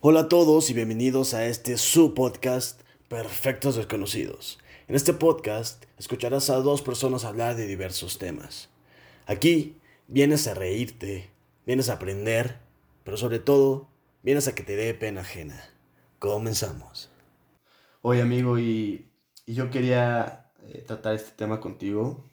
Hola a todos y bienvenidos a este su podcast Perfectos Desconocidos. En este podcast escucharás a dos personas hablar de diversos temas. Aquí vienes a reírte, vienes a aprender, pero sobre todo vienes a que te dé pena ajena. Comenzamos. Oye amigo, y, y yo quería eh, tratar este tema contigo.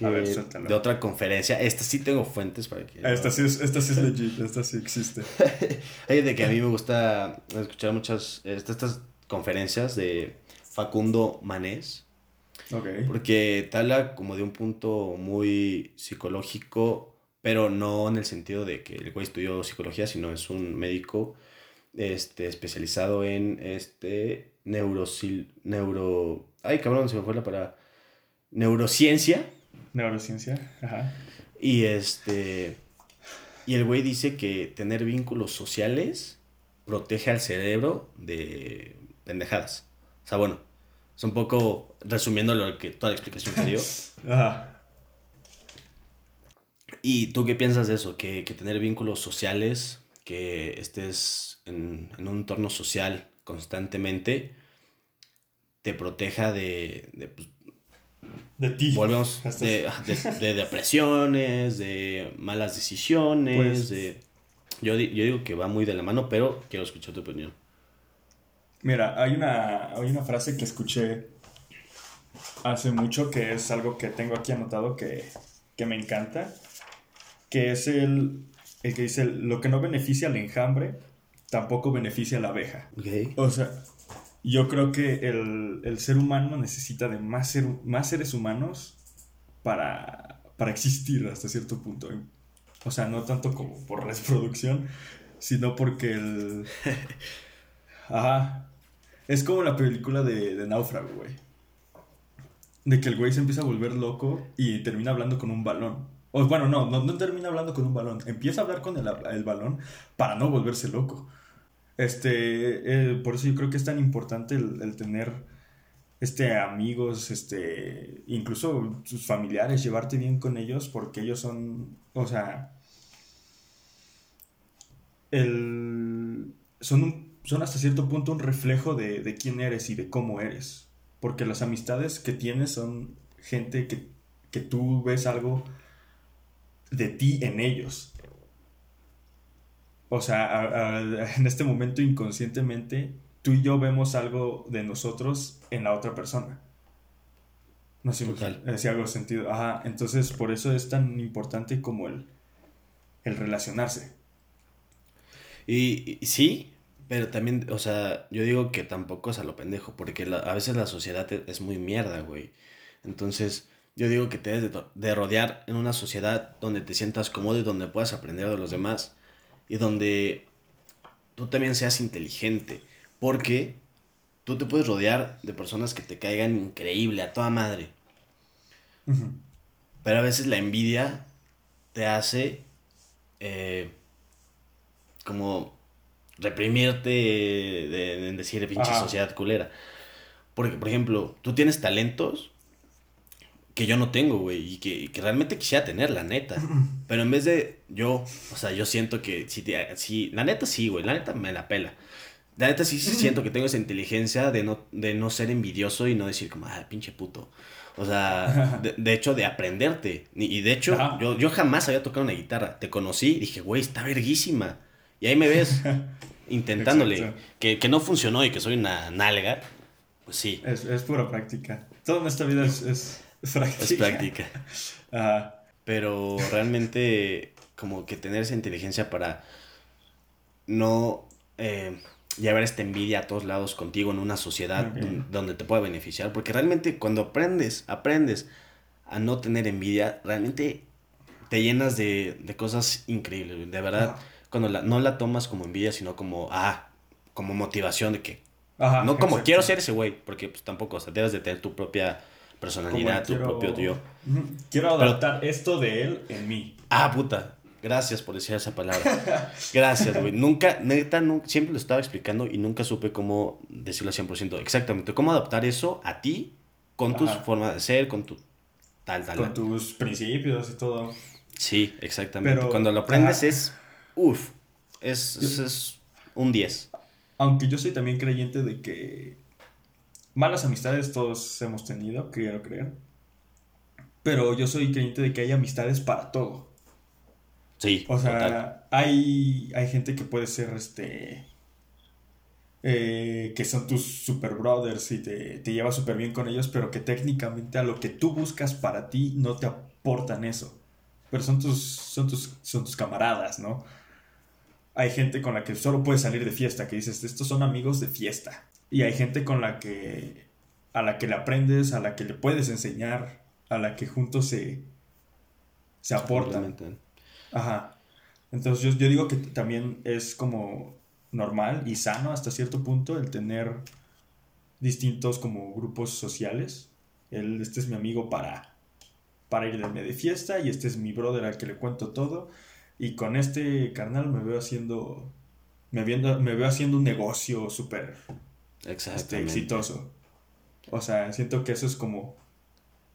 Que A ver, suéltalo. de otra conferencia. Esta sí tengo fuentes para que... Esta sí es, esta sí es legit, esta sí existe. Hay de que a mí me gusta escuchar muchas este- estas conferencias de Facundo Manés, porque te habla como de un punto muy psicológico, pero no en el sentido de que el güey estudió psicología, sino es un médico este, especializado en este neurosil, neuro... Ay, cabrón, se me fue la para neurociencia. Neurociencia. Ajá. Y este. Y el güey dice que tener vínculos sociales protege al cerebro de pendejadas. O sea, bueno, es un poco resumiendo lo que toda la explicación que dio. Ajá. ¿Y tú qué piensas de eso? Que, que tener vínculos sociales, que estés en, en un entorno social constantemente, te proteja de, de, pues, De ti. volvemos de, de- de depresiones, de malas decisiones, Pues- de... Yo, yo digo que va muy de la mano, pero quiero escuchar tu opinión. Mira, hay una, hay una frase que escuché hace mucho que es algo que tengo aquí anotado que, que me encanta, que es el, el que dice, lo que no beneficia al enjambre, tampoco beneficia a la abeja. Ok. O sea, yo creo que el, el ser humano necesita de más, ser- más seres humanos para, para existir hasta cierto punto. O sea, no tanto como por reproducción, sino porque el... Ajá. Es como la película de, de Náufrago, güey. De que el güey se empieza a volver loco y termina hablando con un balón. O bueno, no, no, no termina hablando con un balón. Empieza a hablar con el, el balón para no volverse loco. Este, eh, por eso yo creo que es tan importante el, tener este, amigos, este, incluso sus familiares, llevarte bien con ellos porque ellos son, o sea, el, son, son hasta cierto punto un reflejo de, de quién eres y de cómo eres. Porque las amistades que tienes son gente que, que tú ves algo de ti en ellos. O sea, a- a- en este momento inconscientemente, tú y yo vemos algo de nosotros en la otra persona. No sé si hago sentido. Ajá, entonces por eso es tan importante como el, el relacionarse. Y, y sí, pero también, o sea, yo digo que tampoco es a lo pendejo, porque la- a veces la sociedad te- es muy mierda, güey. Entonces, yo digo que te debes de, de rodear en una sociedad donde te sientas cómodo y donde puedas aprender de los demás y donde tú también seas inteligente, porque tú te puedes rodear de personas que te caigan increíble, a toda madre. Pero a veces la envidia te hace eh, como reprimirte de, en decir pinche Ajá. sociedad culera. Porque, por ejemplo, tú tienes talentos que yo no tengo, güey, y que, que realmente quisiera tener, la neta. Pero en vez de yo, o sea, yo siento que si, te- si la neta sí, güey, la neta me la pela. La neta sí, sí siento que tengo esa inteligencia de no, de no ser envidioso y no decir como, ah, pinche puto. O sea, de, de hecho, de aprenderte. Y de hecho, Ajá. yo, yo jamás había tocado una guitarra. Te conocí y dije, güey, está verguísima. Y ahí me ves intentándole. Que, que no funcionó y que soy una nalga. Pues sí, Es, es pura práctica. Todo en esta vida es, es práctica. es práctica. Ajá. Pero realmente, como que tener esa inteligencia para no eh, llevar esta envidia a todos lados contigo en una sociedad donde te pueda beneficiar. Porque realmente cuando aprendes, aprendes a no tener envidia, realmente te llenas de, de cosas increíbles. De verdad, Ajá. cuando la, no la tomas como envidia, sino como, ah, como motivación de que, Ajá, no como exacto. quiero ser ese güey, porque pues tampoco, o sea, debes de tener tu propia personalidad, tu quiero- propio yo. Quiero Pero- adaptar esto de él en mí. Ah, puta. Gracias por decir esa palabra. Gracias, güey. Nunca, neta, nunca, siempre lo estaba explicando y nunca supe cómo decirlo al 100%. Exactamente. Cómo adaptar eso a ti, con tu Ajá. forma de ser, con tu tal, tal. Con tus principios y todo. Sí, exactamente. Pero- Cuando lo aprendes ajá. es, uff, es, es, es un 10. Aunque yo soy también creyente de que malas amistades todos hemos tenido, quiero creer. Pero yo soy creyente de que hay amistades para todo. Sí. O sea, hay, hay gente que puede ser este. eh, que son tus super brothers y te, te llevas súper bien con ellos, pero que técnicamente a lo que tú buscas para ti no te aportan eso. Pero son tus, son tus, son tus camaradas, ¿no? Hay gente con la que solo puedes salir de fiesta, que dices, estos son amigos de fiesta. Y hay gente con la que, a la que le aprendes, a la que le puedes enseñar, a la que juntos se, se aportan. Ajá. Entonces yo, yo digo que también es como normal y sano hasta cierto punto el tener distintos como grupos sociales. El, este es mi amigo para, para irme de fiesta y este es mi brother al que le cuento todo. Y con este carnal me veo haciendo, me, viendo, me veo haciendo un negocio súper este, exitoso. O sea, siento que eso es como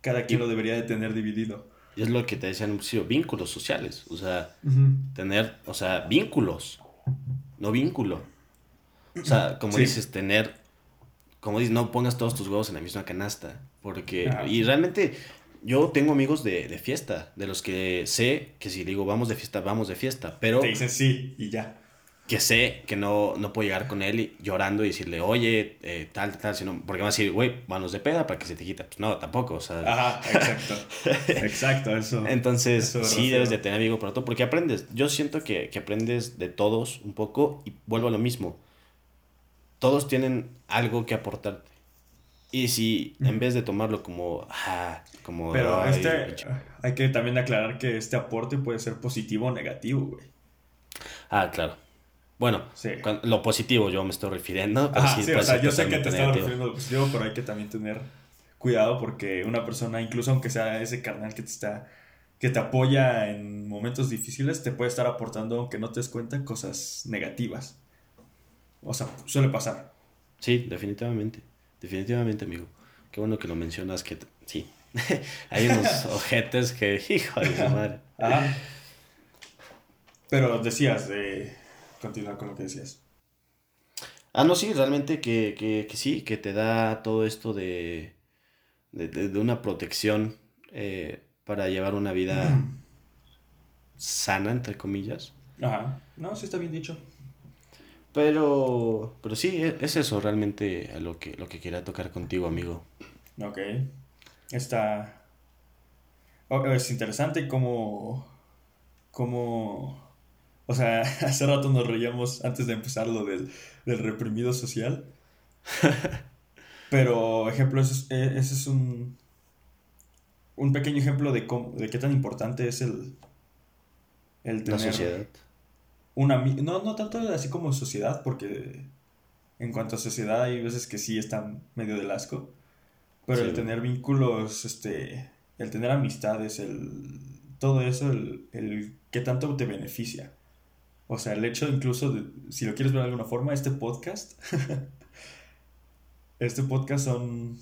cada quien lo debería de tener dividido. Y es lo que te decían, sí, vínculos sociales. O sea, tener, o sea, vínculos, no vínculo. O sea, como Sí. dices, tener, como dices, no pongas todos tus huevos en la misma canasta. Porque, y realmente, yo tengo amigos de, de fiesta, de los que sé que si digo vamos de fiesta, vamos de fiesta, pero Te dicen sí y ya. Que sé que no, no puedo llegar con él y- llorando y decirle, oye, eh, tal, tal, sino, porque va a decir, güey, manos de peda para que se te quita. Pues no, tampoco, o sea. Ajá, exacto. Exacto, eso. Entonces, Eso sí debes de tener amigo para todo, porque aprendes. Yo siento que, que aprendes de todos un poco y vuelvo a lo mismo. Todos tienen algo que aportarte. Y si en vez de tomarlo como, ah, como, Pero ay, este, hay que también aclarar que este aporte puede ser positivo o negativo, güey. ah, claro. Bueno, Sí. lo positivo yo me estoy refiriendo. pero Ajá, sí, o sea, yo sé que te estaba refiriendo a lo positivo, pero hay que también tener cuidado porque una persona, incluso aunque sea ese carnal que te está, que te apoya en momentos difíciles, te puede estar aportando, aunque no te des cuenta, cosas negativas. O sea, suele pasar. Sí, definitivamente. Definitivamente, amigo. Qué bueno que lo mencionas, que sí. Hay unos ojetes que, hijo de su madre. Ajá. Pero decías, de continuar con lo que decías. Ah, no, sí, realmente que, que, que sí, que te da todo esto de, de, de- una protección eh, para llevar una vida sana, entre comillas. Ajá. No, sí está bien dicho. Pero, pero sí, e- es eso realmente lo que, lo que quería tocar contigo, amigo. Ok. Está. oh, Es interesante cómo. cómo. O sea, hace rato nos reíamos antes de empezar lo del, del reprimido social. Pero, ejemplo, ese es, ese es un. Un pequeño ejemplo de, cómo, de qué tan importante es el. El La tener sociedad. un ami- No, no tanto así como sociedad, porque en cuanto a sociedad hay veces que sí están medio del asco. Pero Sí. el tener vínculos, este, el tener amistades, el, todo eso, el, el qué tanto te beneficia. O sea, el hecho incluso de, si lo quieres ver de alguna forma, este podcast, este podcast son,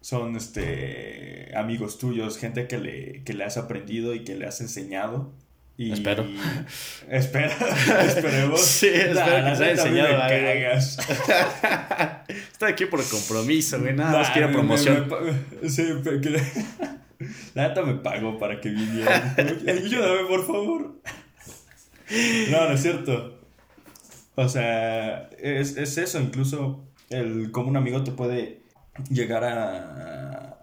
son, este, amigos tuyos, gente que le, que le has aprendido y que le has enseñado. Y, Espero. Espera, esperemos. Sí, espero Nah, que se haya enseñado me cagas. Estoy aquí por compromiso, güey. Nada más Nah, quiero me- promoción. me- me- sí, pero que- La neta me pagó para que viniera. Ayúdame, por favor. No, no es cierto. O sea, es, es eso. Incluso el como un amigo te puede llegar a,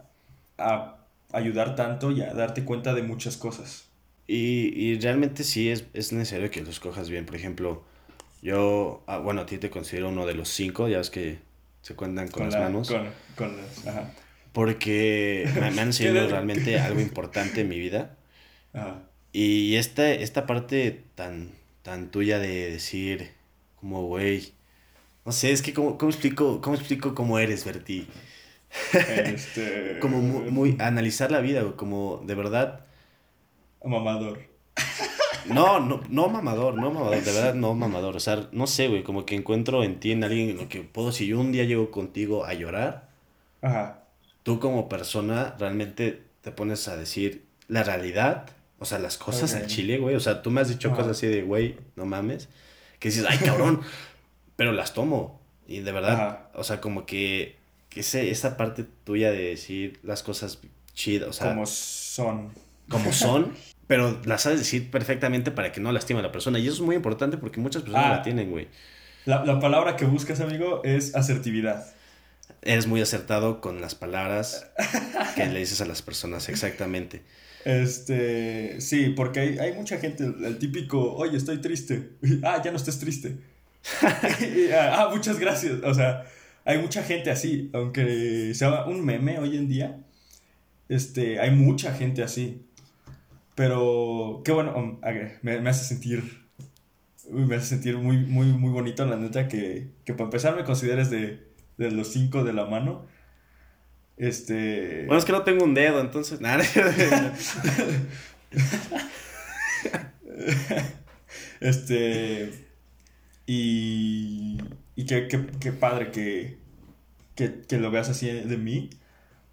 a ayudar tanto y a darte cuenta de muchas cosas. Y, y realmente sí es, es necesario que lo escojas bien. Por ejemplo, yo, ah, bueno, a ti te considero uno de los cinco, ya ves que se cuentan con, las la- manos. Con, con las. Ajá. Porque me, me han enseñado realmente algo importante en mi vida. Ajá. Y esta, esta parte tan, tan tuya de decir, como, güey, no sé, es que cómo, cómo explico, cómo explico cómo eres, Berti. Este. Como muy, muy- analizar la vida, como de verdad, Mamador. no, no, no mamador, no mamador, de verdad no mamador, o sea, no sé, güey, como que encuentro en ti, en alguien, en lo que puedo, si yo un día llego contigo a llorar, Ajá. tú como persona realmente te pones a decir la realidad, o sea, las cosas al chile, güey. O sea, tú me has dicho cosas así de, güey, no mames. Que dices, ay, cabrón, pero las tomo. Y de verdad, o sea, como que, que ese, esa parte tuya de decir las cosas chidas, o sea... Como son. Como son, pero las sabes decir perfectamente para que no lastime a la persona. Y eso es muy importante porque muchas personas Ah. la tienen, güey. La, la palabra que buscas, amigo, es asertividad. Eres muy acertado con las palabras que le dices a las personas, exactamente. Este, sí, porque hay, hay mucha gente, el, típico, oye, estoy triste. Ah, ya no estés triste. Y, ah, muchas gracias. O sea, hay mucha gente así, aunque sea un meme hoy en día, este, hay mucha gente así. Pero, qué bueno, um, me, me hace sentir, me hace sentir muy, muy, muy bonito, la neta, que, que para empezar me consideres de, de los cinco de la mano. Este... Bueno, es que no tengo un dedo, entonces, nada. Este. Y. Y qué, qué- qué padre que, que, que lo veas así de mí.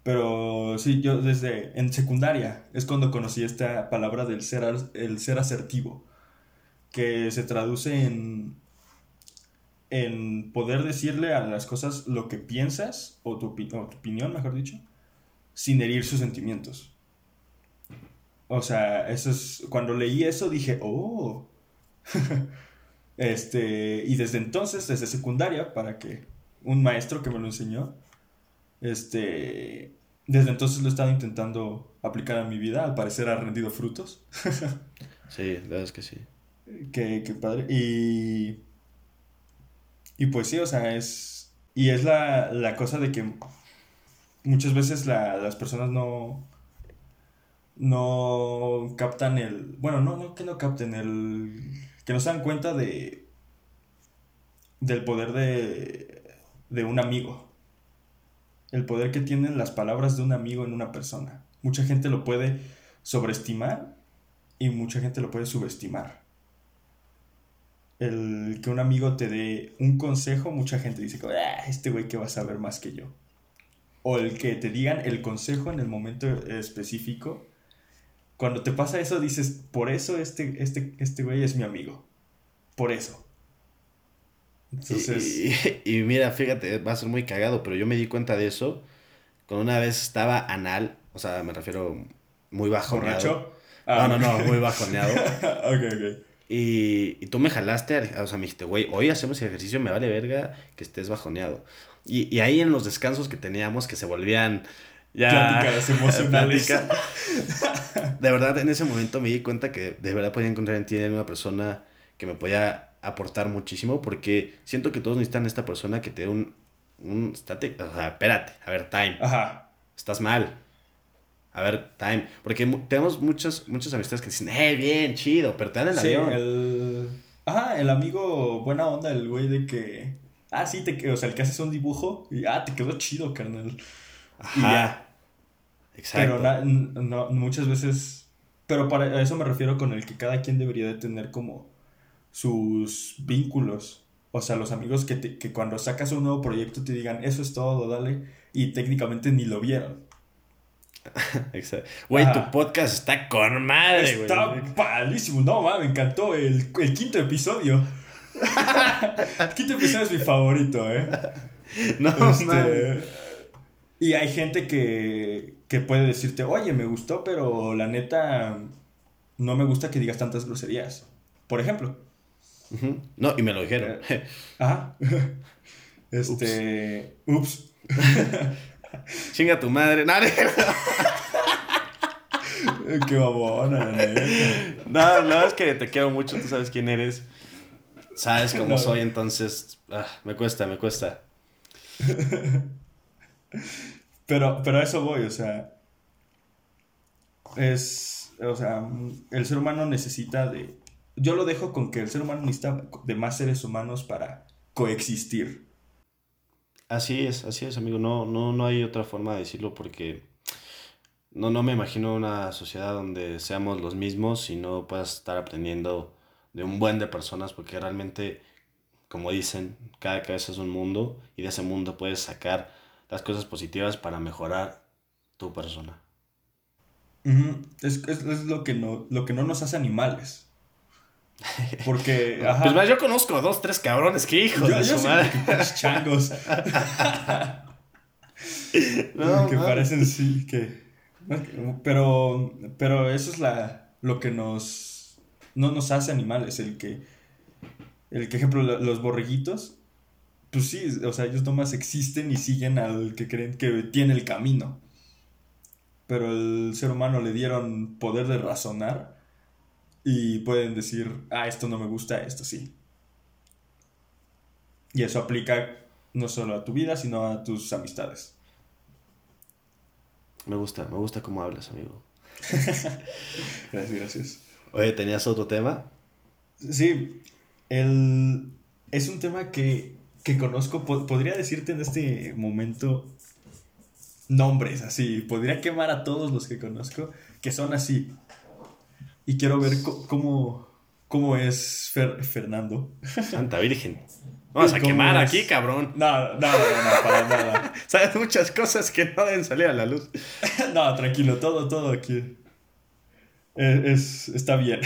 Pero sí, yo desde. En secundaria es cuando conocí esta palabra del ser, el ser asertivo. Que se traduce en. En poder decirle a las cosas lo que piensas, o tu, o tu opinión, mejor dicho, sin herir sus sentimientos. O sea, eso es. Cuando leí eso dije, oh. este. Y desde entonces, desde secundaria, para que. Un maestro que me lo enseñó. Este. Desde entonces lo he estado intentando aplicar a mi vida. Al parecer ha rendido frutos. Sí, la verdad es que sí. Qué, qué padre. Y. Y pues sí, o sea, es. Y es la, la cosa de que muchas veces la- las personas no. No captan el. Bueno, no, no que no capten el. Que no se dan cuenta de. Del poder de. De un amigo. El poder que tienen las palabras de un amigo en una persona. Mucha gente lo puede sobreestimar y mucha gente lo puede subestimar. El que un amigo te dé un consejo, mucha gente dice, "Ah, este güey que va a saber más que yo. O el que te digan el consejo en el momento específico. Cuando te pasa eso, dices, por eso este, este, este güey es mi amigo. Por eso. Entonces, Y, y- y mira, fíjate, va a ser muy cagado, pero yo me di cuenta de eso cuando una vez estaba anal, o sea, me refiero muy bajoneado. ¿borracho? Ah, No, no, no, muy bajoneado. ok, ok. Y, y tú me jalaste, o sea, me dijiste, güey, hoy hacemos ejercicio, me vale verga que estés bajoneado. Y, y ahí en los descansos que teníamos, que se volvían ya... Pláticas emocionales. plática, de verdad, en ese momento me di cuenta que de verdad podía encontrar en ti una persona que me podía aportar muchísimo, porque siento que todos necesitan esta persona que te dé un... un estate, o sea, espérate, a ver, time, Ajá. estás mal. A ver, time. Porque tenemos muchas, muchas amistades que dicen, eh, bien, chido, pero te dan el Sí, avión. el... Ajá, el amigo buena onda, el güey de que... Ah, sí, te... o sea, el que haces un dibujo y... Ah, te quedó chido, carnal. Ajá. Exacto. Pero na- no, muchas veces... Pero para eso me refiero con el que cada quien debería de tener como sus vínculos. O sea, los amigos que, te- que cuando sacas un nuevo proyecto te digan, eso es todo, dale. Y técnicamente ni lo vieron. Exacto. Güey, tu podcast está con madre, güey. Está padrísimo. No, ma, me encantó el, el quinto episodio. el quinto episodio es mi favorito, ¿eh? No, Este, mames. y hay gente que, que puede decirte, oye, me gustó, pero la neta no me gusta que digas tantas groserías. Por ejemplo. No, y me lo dijeron. Ajá. Este. Ups. Chinga tu madre. No, Qué babona, no, no, es que te quiero mucho, tú sabes quién eres. Sabes cómo No. soy, entonces ah, me cuesta, me cuesta. Pero, pero a eso voy, o sea. Es. O sea, el ser humano necesita de. Yo lo dejo con que el ser humano necesita de más seres humanos para coexistir. Así es, así es, amigo. No, no, no hay otra forma de decirlo porque no, no me imagino una sociedad donde seamos los mismos y no puedas estar aprendiendo de un buen de personas porque realmente, como dicen, cada cabeza es un mundo y de ese mundo puedes sacar las cosas positivas para mejorar tu persona. Es, es- es lo, que no, lo que no nos hace animales. Porque, ajá. Pues más, yo conozco a dos, tres cabrones que hijos yo, de yo su madre. que changos. No, que parecen sí, que... Pero, pero eso es la, lo que nos... No nos hace animales, el que... El que, ejemplo, lo- los borreguitos, pues sí, o sea, ellos nomás existen y siguen al que creen que tiene el camino. Pero el ser humano le dieron poder de razonar y pueden decir, ah, esto no me gusta, esto sí. Y eso aplica no solo a tu vida, sino a tus amistades. Me gusta, me gusta cómo hablas, amigo. Gracias, gracias. Oye, ¿tenías otro tema? Sí, el, es un tema que, que conozco, po- podría decirte en este momento nombres así, podría quemar a todos los que conozco que son así. Y quiero ver cómo, cómo es Fer- Fernando. Santa Virgen. Vamos a ¿Cómo quemar es? aquí, cabrón. No, no, no, no, para nada. Sabes muchas cosas que no deben salir a la luz. No, tranquilo, todo, todo aquí. Es, es- está bien.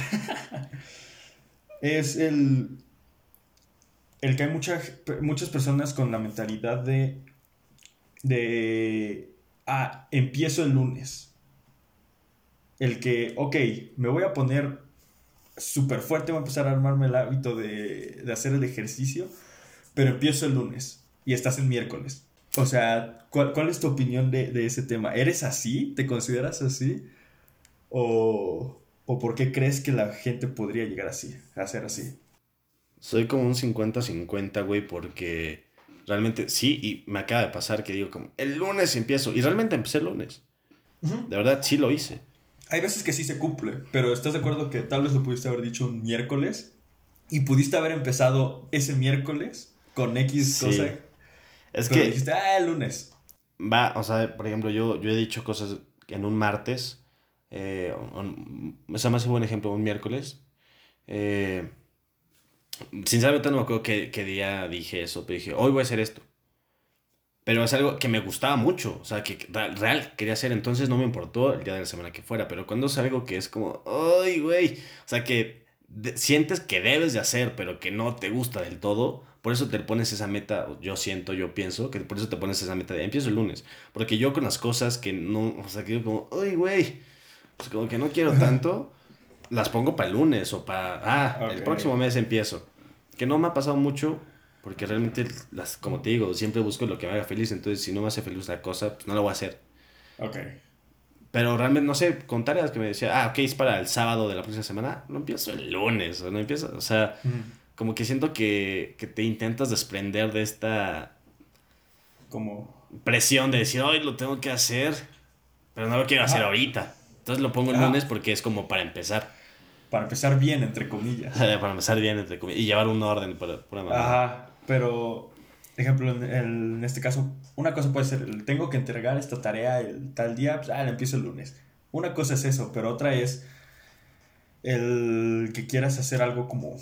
es el. El que hay muchas muchas personas con la mentalidad de. De. Ah, empiezo el lunes. El que, ok, me voy a poner súper fuerte, voy a empezar a armarme el hábito de, de hacer el ejercicio, pero empiezo el lunes y estás en miércoles. O sea, ¿cuál, cuál es tu opinión de, de ese tema? ¿Eres así? ¿Te consideras así? ¿O, ¿O por qué crees que la gente podría llegar así, a ser así? Soy como un 50-50, güey, porque realmente sí, y me acaba de pasar que digo como, el lunes empiezo, y realmente empecé el lunes. De verdad, sí lo hice. Hay veces que sí se cumple, pero ¿estás de acuerdo que tal vez lo pudiste haber dicho un miércoles? Y pudiste haber empezado ese miércoles con X Sí. cosa. Es que dijiste, ah, el lunes. va, o sea, por ejemplo, yo, yo he dicho cosas en un martes, eh, un- o sea, más un buen ejemplo, un miércoles. Eh, sinceramente no me acuerdo qué, qué día dije eso, pero dije, hoy voy a hacer esto. Pero es algo que me gustaba mucho, o sea, que real quería hacer, entonces no me importó el día de la semana que fuera, pero cuando es algo que es como, ay, güey, o sea, que de- sientes que debes de hacer, pero que no te gusta del todo, por eso te pones esa meta, yo siento, yo pienso, que por eso te pones esa meta de empiezo el lunes, porque yo con las cosas que no, o sea, que digo como, ay, güey, pues como que no quiero tanto, las pongo para el lunes o para, ah, el Ok. próximo mes empiezo, que no me ha pasado mucho, porque realmente, las, como te digo, siempre busco lo que me haga feliz. Entonces, si no me hace feliz la cosa, pues no la voy a hacer. Ok. Pero realmente, no sé, con tareas que me decía, ah, ok, es para el sábado de la próxima semana. No empiezo el lunes, o no empiezo, o sea, como que siento que, que te intentas desprender de esta Como... presión de decir, hoy lo tengo que hacer, pero no lo quiero hacer ahorita. Entonces lo pongo el lunes porque es como para empezar, Para empezar bien, entre comillas. para empezar bien, entre comillas, y llevar un orden por pura manera. Ajá, pero, ejemplo, en, en este caso, una cosa puede ser, tengo que entregar esta tarea el tal día, pues, ah, la empiezo el lunes. Una cosa es eso, pero otra es el que quieras hacer algo como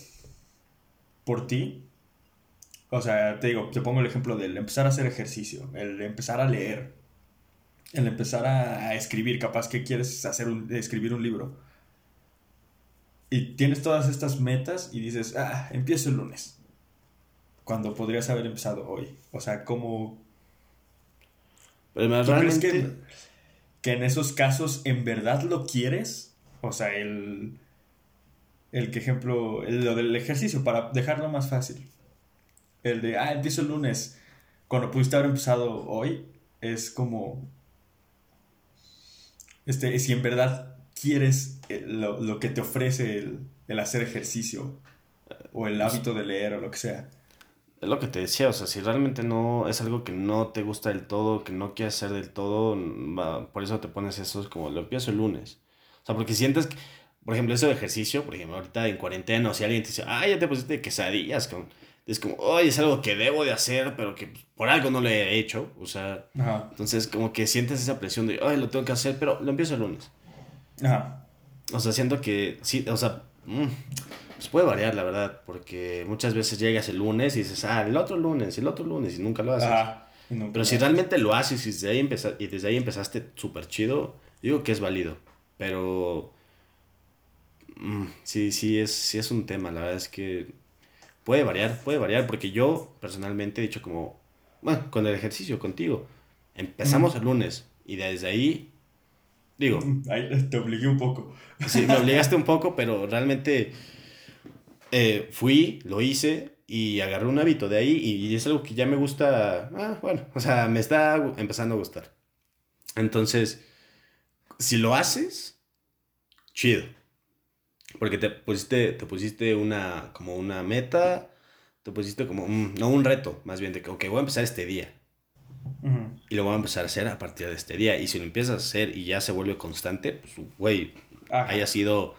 por ti. O sea, te digo, te pongo el ejemplo del empezar a hacer ejercicio, el empezar a leer, el empezar a, escribir, capaz que quieres hacer escribir un libro. Y tienes todas estas metas y dices, ah, empiezo el lunes cuando podrías haber empezado hoy. O sea, ¿cómo Pero me- ¿tú crees realmente... que, que en esos casos en verdad lo quieres? O sea, el, el que ejemplo, el- lo del ejercicio, para dejarlo más fácil. El de, ah, empiezo el lunes, cuando pudiste haber empezado hoy, es como, este, si en verdad quieres eh, lo, lo que te ofrece el, el hacer ejercicio o el hábito de leer o lo que sea. Es lo que te decía, o sea, si realmente no es algo que no te gusta del todo, que no quieres hacer del todo, mm, va, por eso te pones eso, es como lo empiezo el lunes. O sea, porque sientes que, por ejemplo, eso de ejercicio, por ejemplo, ahorita en cuarentena, o si alguien te dice, ah, ya te pusiste quesadillas, con... es como, oye, es algo que debo de hacer, pero que por algo no lo he hecho, o sea, Ajá. entonces como que sientes esa presión de, ay, lo tengo que hacer, pero lo empiezo el lunes. Ajá. O sea, siento que sí, o sea, mm, pues puede variar, la verdad, porque muchas veces llegas el lunes y dices, ah, el otro lunes, el otro lunes, y nunca lo haces. Nunca Pero si realmente lo haces y desde ahí, empeza- y desde ahí empezaste súper chido, digo que es válido. Pero Mm, sí, sí es, sí es un tema, la verdad es que puede variar, puede variar, porque yo personalmente he dicho como, bueno, con el ejercicio, contigo, empezamos el lunes y desde ahí, digo... Ahí te obligué un poco. Sí, me obligaste un poco, pero realmente eh, fui, lo hice y agarré un hábito de ahí y es algo que ya me gusta, ah, bueno, o sea, me está empezando a gustar. Entonces, si lo haces, chido. Porque te pusiste, te pusiste una, como una meta, te pusiste como, un, no un reto, más bien de que, ok, voy a empezar este día. Y lo voy a empezar a hacer a partir de este día. Y si lo empiezas a hacer y ya se vuelve constante, pues, güey, haya sido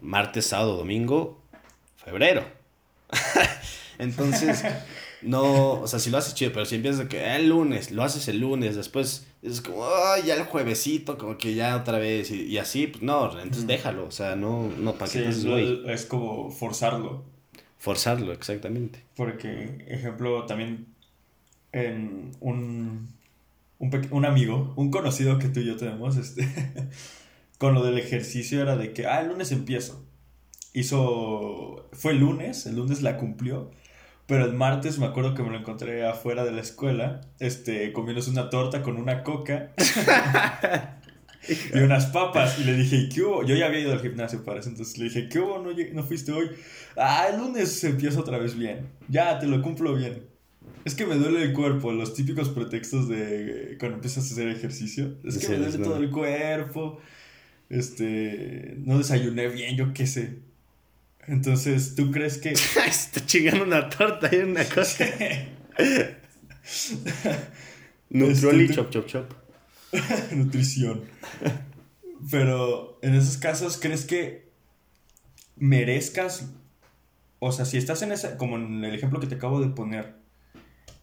martes, sábado, domingo, febrero. Entonces, no, o sea, si lo haces chido, pero si empiezas de que ah, el lunes, lo haces el lunes, después es como, ya el juevesito, como que ya otra vez, y, así, pues no, entonces déjalo, o sea, no, no, ¿para qué sí, es, como forzarlo. Forzarlo, exactamente. Porque, ejemplo, también en un, un, un amigo, un conocido que tú y yo tenemos, este, con lo del ejercicio era de que, ah, el lunes empiezo. Hizo, fue el lunes, el lunes la cumplió pero el martes me acuerdo que me lo encontré afuera de la escuela, este, comiéndose una torta con una coca y unas papas. Y le dije, ¿qué hubo? Yo ya había ido al gimnasio para eso, entonces le dije, ¿qué hubo? ¿No, no fuiste hoy? Ah, el lunes empiezo otra vez bien. Ya, te lo cumplo bien. Es que me duele el cuerpo, los típicos pretextos de cuando empiezas a hacer ejercicio. Es que me duele todo el cuerpo. Este, no desayuné bien, yo qué sé. Entonces, ¿tú crees que. Está chingando una torta y una cosa. Nutroli, chop, chop, chop. Nutrición. Pero en esos casos, ¿crees que merezcas? O sea, si estás en esa. Como en el ejemplo que te acabo de poner.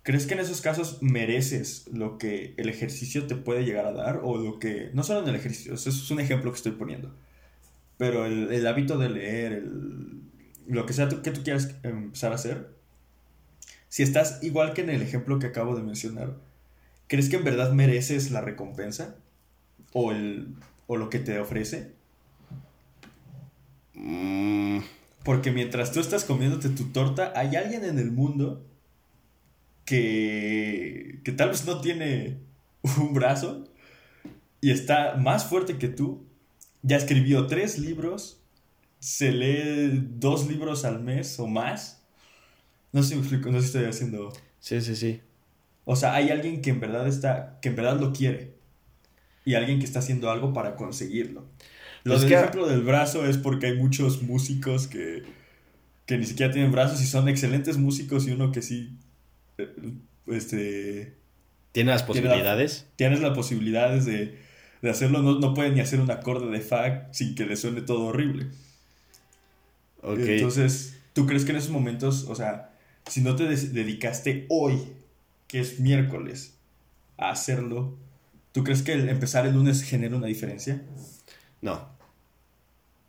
¿Crees que en esos casos mereces lo que el ejercicio te puede llegar a dar? O lo que. No solo en el ejercicio, eso es un ejemplo que estoy poniendo pero el, el hábito de leer, el, lo que sea que tú quieras empezar a hacer, si estás igual que en el ejemplo que acabo de mencionar, ¿crees que en verdad mereces la recompensa? ¿O, el, o lo que te ofrece? Mm. Porque mientras tú estás comiéndote tu torta, hay alguien en el mundo que, que tal vez no tiene un brazo y está más fuerte que tú ya escribió tres libros, se lee dos libros al mes o más. No sé si me explico, no sé si estoy haciendo. Sí, sí, sí. O sea, hay alguien que en verdad está, que en verdad lo quiere. Y alguien que está haciendo algo para conseguirlo. Lo del ejemplo del brazo es porque hay muchos músicos que, que ni siquiera tienen brazos y son excelentes músicos y uno que sí. Eh, este. ¿Tiene las posibilidades? tienes las posibilidades de de hacerlo, no, no puede ni hacer un acorde de fa sin que le suene todo horrible. Entonces, ¿tú crees que en esos momentos, o sea, si no te dedicaste hoy, que es miércoles, a hacerlo, ¿tú crees que el empezar el lunes genera una diferencia? No.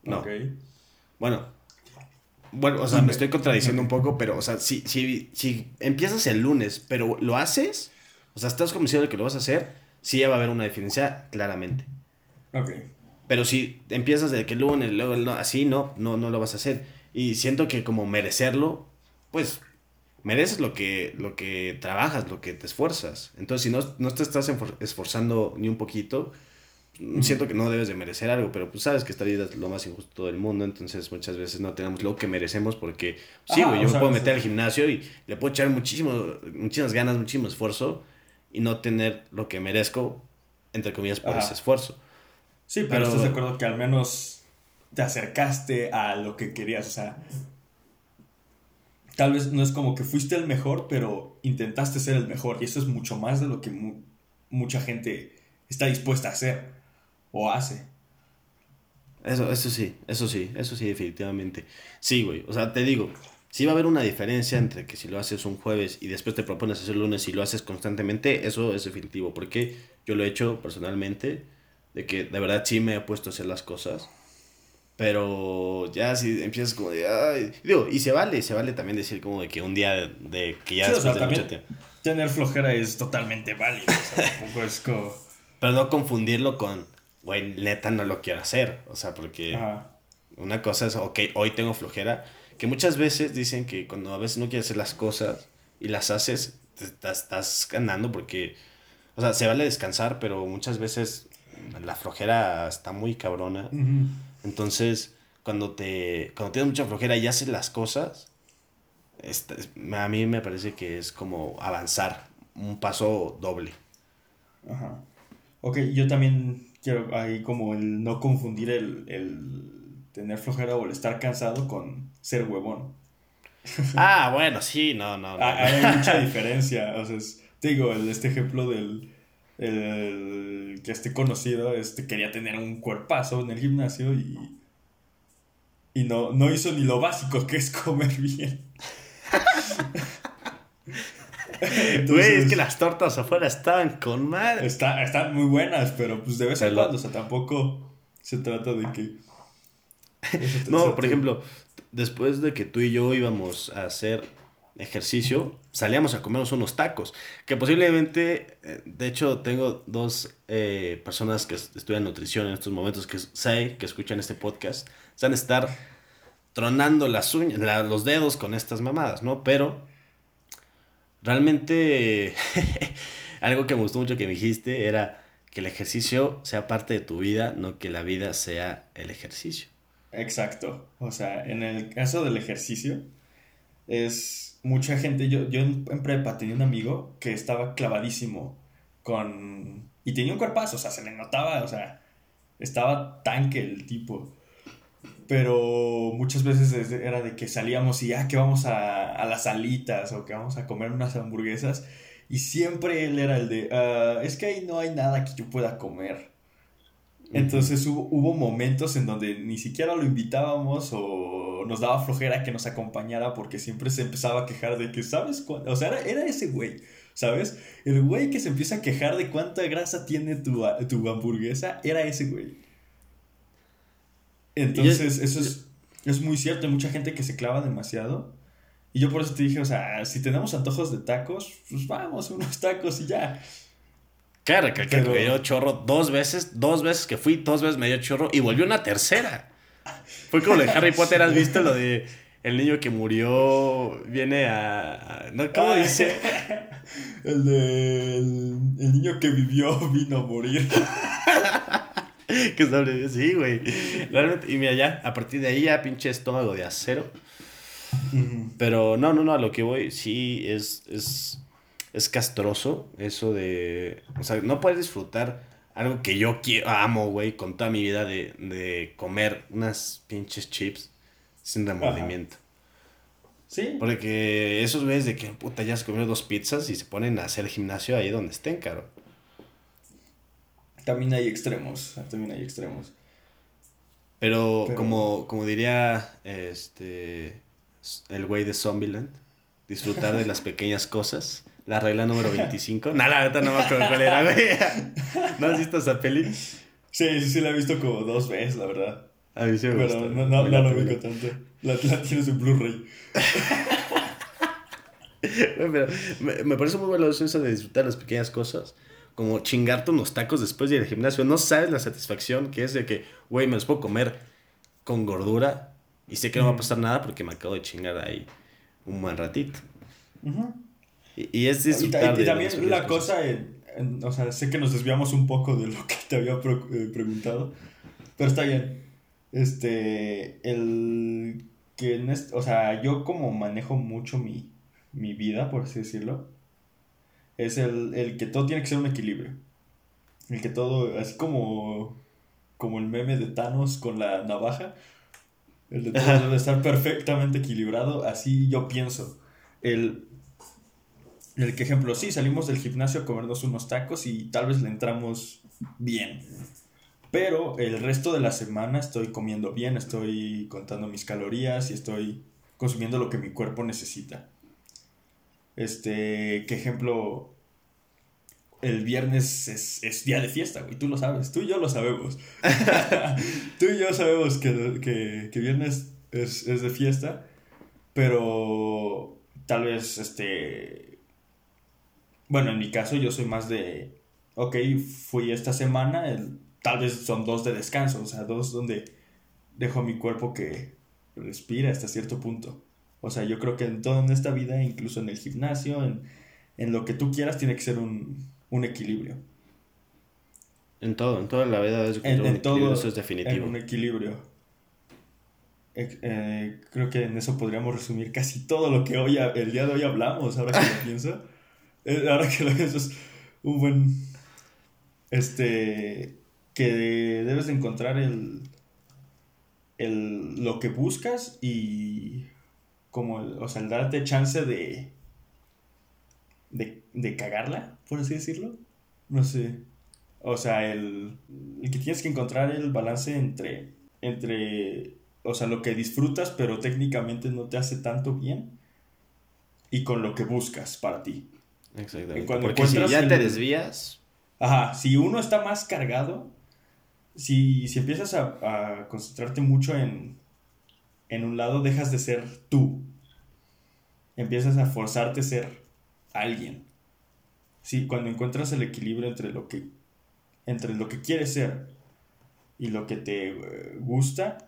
No. Bueno, bueno, o sea, me estoy contradiciendo un poco, pero, o sea, si, si, si empiezas el lunes, pero lo haces, o sea, estás convencido de que lo vas a hacer, sí ya va a haber una diferencia claramente. Ok. Pero si empiezas de que el lunes, luego el así, no, no, no lo vas a hacer. Y siento que como merecerlo, pues mereces lo que, lo que trabajas, lo que te esfuerzas. Entonces, si no, no te estás esforzando ni un poquito, siento que no debes de merecer algo, pero pues sabes que esta vida es lo más injusto del mundo, entonces muchas veces no tenemos lo que merecemos porque, sí, güey, yo me puedo meter al gimnasio y le puedo echar muchísimo, muchísimas ganas, muchísimo esfuerzo, y no tener lo que merezco, entre comillas, por ese esfuerzo. Sí, pero, estás de acuerdo que al menos te acercaste a lo que querías, o sea, tal vez no es como que fuiste el mejor, pero intentaste ser el mejor y eso es mucho más de lo que mucha gente está dispuesta a hacer o hace. Eso, eso sí, eso sí, eso sí, definitivamente. Sí, güey, o sea, te digo, Sí va a haber una diferencia entre que si lo haces un jueves y después te propones hacer lunes y lo haces constantemente, eso es definitivo, porque yo lo he hecho personalmente, de que de verdad sí me he puesto a hacer las cosas, pero ya si empiezas como de, ay, digo, y se vale, se vale también decir como de que un día de, que ya después de mucho tiempo. Tener flojera es totalmente válido, o sea, tampoco es como... Pero no confundirlo con, güey, neta no lo quiero hacer, o sea, porque... Una cosa es, ok, hoy tengo flojera, que muchas veces dicen que cuando a veces no quieres hacer las cosas y las haces, te estás, estás ganando porque, o sea, se vale descansar, pero muchas veces la flojera está muy cabrona. Entonces, cuando te cuando tienes mucha flojera y haces las cosas, esta- a mí me parece que es como avanzar un paso doble. Ajá. Ok, yo también quiero ahí como el no confundir el, el tener flojera o el estar cansado con ser huevón. Ah, bueno, sí, no, no. no. Ah, Hay mucha diferencia. O sea, es- te digo, el- este ejemplo del el que esté conocido, este quería tener un cuerpazo en el gimnasio y, y no, no hizo ni lo básico que es comer bien. Güey, Entonces, es que las tortas afuera estaban con madre. está- están muy buenas, pero pues de vez en cuando, o sea, tampoco se trata de que... No, por ejemplo, después de que tú y yo íbamos a hacer ejercicio, salíamos a comernos unos tacos. Que posiblemente, eh, de hecho, tengo dos eh, personas que est- estudian nutrición en estos momentos que sé que escuchan este podcast. Se van a estar tronando las uñas, la- los dedos con estas mamadas, ¿no? Pero realmente algo que me gustó mucho que me dijiste era que el ejercicio sea parte de tu vida, no que la vida sea el ejercicio. Exacto. O sea, en el caso del ejercicio, es mucha gente. Yo, yo en, prepa tenía un amigo que estaba clavadísimo con. Y tenía un cuerpazo, o sea, se le notaba, o sea, estaba tanque el tipo. Pero muchas veces era de que salíamos y ya que vamos a, a las salitas o que vamos a comer unas hamburguesas. Y siempre él era el de, "Ah, es que ahí no hay nada que yo pueda comer. Entonces hubo, hubo momentos en donde ni siquiera lo invitábamos o nos daba flojera que nos acompañara porque siempre se empezaba a quejar de que, ¿sabes cuánto? O sea, era, era ese güey, ¿sabes? El güey que se empieza a quejar de cuánta grasa tiene tu, a- tu hamburguesa, era ese güey. Entonces, eso es, es muy cierto, hay mucha gente que se clava demasiado. Y yo por eso te dije, o sea, si tenemos antojos de tacos, pues vamos, unos tacos y ya. Claro, Pero- que me dio chorro dos veces, dos veces que fui, dos veces me dio chorro y volvió una tercera. Fue como lo de Harry Potter, ¿has visto lo de el niño que murió viene a... a- ¿no? ¿Cómo dice? El de. El, el niño que vivió vino a morir. que sobrevivió, sí, güey. Realmente, y mira, ya, a partir de ahí ya pinche estómago de acero. Pero no, no, no, a lo que voy, sí, es, es, es castroso eso de... O sea, no puedes disfrutar algo que yo quiero, amo, güey, con toda mi vida de, de comer unas pinches chips sin remordimiento. Sí. Porque esos güeyes de que, puta, ya se comieron dos pizzas y se ponen a hacer gimnasio ahí donde estén, caro. También hay extremos. También hay extremos. Pero, Pero- como, como diría este el güey de Zombieland, disfrutar de las pequeñas cosas. La regla número 25. No, la neta no me acuerdo cuál era, güey. ¿No has visto esa peli? Sí, sí, sí, la he visto como dos veces, la verdad. A mí sí me gusta. Pero no, no, Muy no la ubico tanto. La, la tienes en Blu-ray. Pero me, me parece muy valioso eso de disfrutar las pequeñas cosas. Como chingarte unos tacos después de ir al gimnasio. No sabes la satisfacción que es de que, güey, me los puedo comer con gordura y sé que no va a pasar nada porque me acabo de chingar ahí un buen ratito. Y, y es Y, disfrutar ta- y de también la cosas. cosa, en- en- o sea, sé que nos desviamos un poco de lo que te había pro- eh, preguntado, pero está bien. Este, el que en este, o sea, yo como manejo mucho mi, mi vida, por así decirlo, es el, el que todo tiene que ser un equilibrio. El que todo, así como, como el meme de Thanos con la navaja, el de todo debe estar perfectamente equilibrado, así yo pienso. El, el que ejemplo, sí, salimos del gimnasio a comernos unos tacos y tal vez le entramos bien. Pero el resto de la semana estoy comiendo bien, estoy contando mis calorías y estoy consumiendo lo que mi cuerpo necesita. Este, que ejemplo, el viernes es, es día de fiesta, güey, tú lo sabes, tú y yo lo sabemos. tú y yo sabemos que, que, que viernes es, es de fiesta, pero tal vez, este, bueno, en mi caso yo soy más de, ok, fui esta semana, el- tal vez son dos de descanso, o sea, dos donde dejo mi cuerpo que respire hasta cierto punto. O sea, yo creo que en todo en esta vida, incluso en el gimnasio, en, en lo que tú quieras, tiene que ser un, un equilibrio. En todo, en toda la vida es En, en un todo, equilibrio, eso es en definitivo. un equilibrio. Eh, eh, creo que en eso podríamos resumir casi todo lo que hoy, el día de hoy hablamos, ahora que lo pienso. Eh, ahora que lo pienso es un buen... Este... Que debes de encontrar el... el lo que buscas y... Como, el- o sea, el darte chance de... De, de cagarla, por así decirlo. No sé. O sea, el, el que tienes que encontrar el balance entre, entre, o sea, lo que disfrutas, pero técnicamente no te hace tanto bien, y con lo que buscas para ti. Exactamente. Cuando Porque si ya te desvías, Ajá, si uno está más cargado, si, si empiezas a, a concentrarte mucho en, en un lado, dejas de ser tú. Empiezas a forzarte a ser alguien. Sí, cuando encuentras el equilibrio entre lo que, entre lo que quieres ser y lo que te eh, gusta,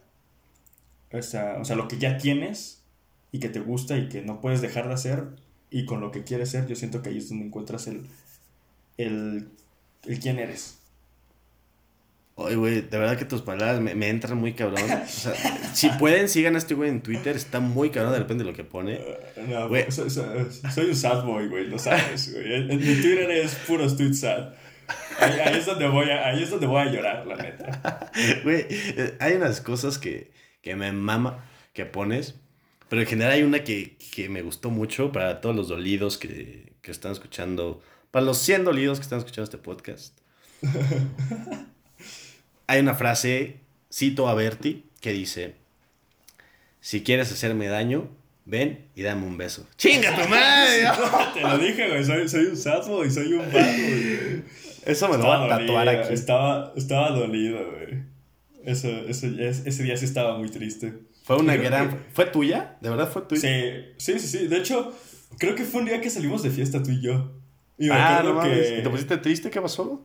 o sea, o sea, lo que ya tienes y que te gusta y que no puedes dejar de hacer, y con lo que quieres ser, yo siento que ahí es donde encuentras el, el, el quién eres. Oye, güey, de verdad que tus palabras me, me entran muy cabrón. O sea, si pueden, sigan a este güey en Twitter. Está muy cabrón, de repente lo que pone. No, Güey. soy, soy- soy un sad boy, güey, lo sabes, güey. En, en mi Twitter es puros tweets sad. Ahí, ahí es donde voy a, ahí es donde voy a llorar, la neta. Güey, eh, hay unas cosas que, que me mama que pones. Pero en general hay una que, que me gustó mucho para todos los dolidos que, que están escuchando. Para los 100 dolidos que están escuchando este podcast. Hay una frase, cito a Berti, que dice: Si quieres hacerme daño, ven y dame un beso. ¡Chinga tu madre! Te lo dije, güey, soy, soy un sad boy, soy un bad boy. Eso me lo voy a tatuar dolido, aquí. Estaba, estaba dolido, güey. Eso, eso, es- ese día sí estaba muy triste. Fue una Creo gran. que- ¿Fue tuya? ¿De verdad fue tuya? Sí, sí, sí, sí. De hecho, creo que fue un día que salimos de fiesta tú y yo. Y me Ah, acuerdo no mames. que... ¿Y te pusiste triste? ¿Qué pasó?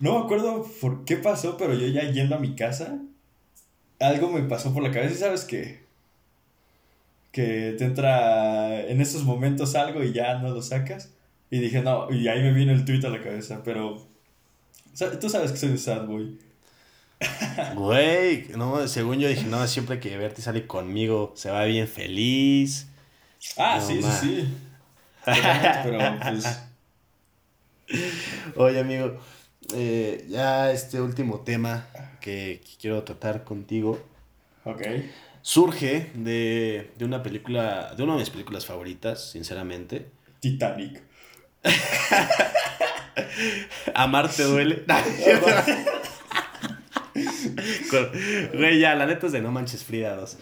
No me acuerdo por qué pasó, pero yo ya yendo a mi casa, algo me pasó por la cabeza y sabes que que te entra en esos momentos algo y ya no lo sacas. Y dije, no, y ahí me vino el tweet a la cabeza, pero tú sabes que soy un sad boy. Güey, no, según yo dije, no, siempre que Berti sale conmigo se va bien feliz. Ah, No, sí, sí, sí. Pero pues Oye, amigo, eh, ya este último tema que, que quiero tratar contigo ok. surge de, de una película, de una de mis películas favoritas, sinceramente. Titanic. Amar te duele. Güey, ya, la neta es de No Manches Frida 2.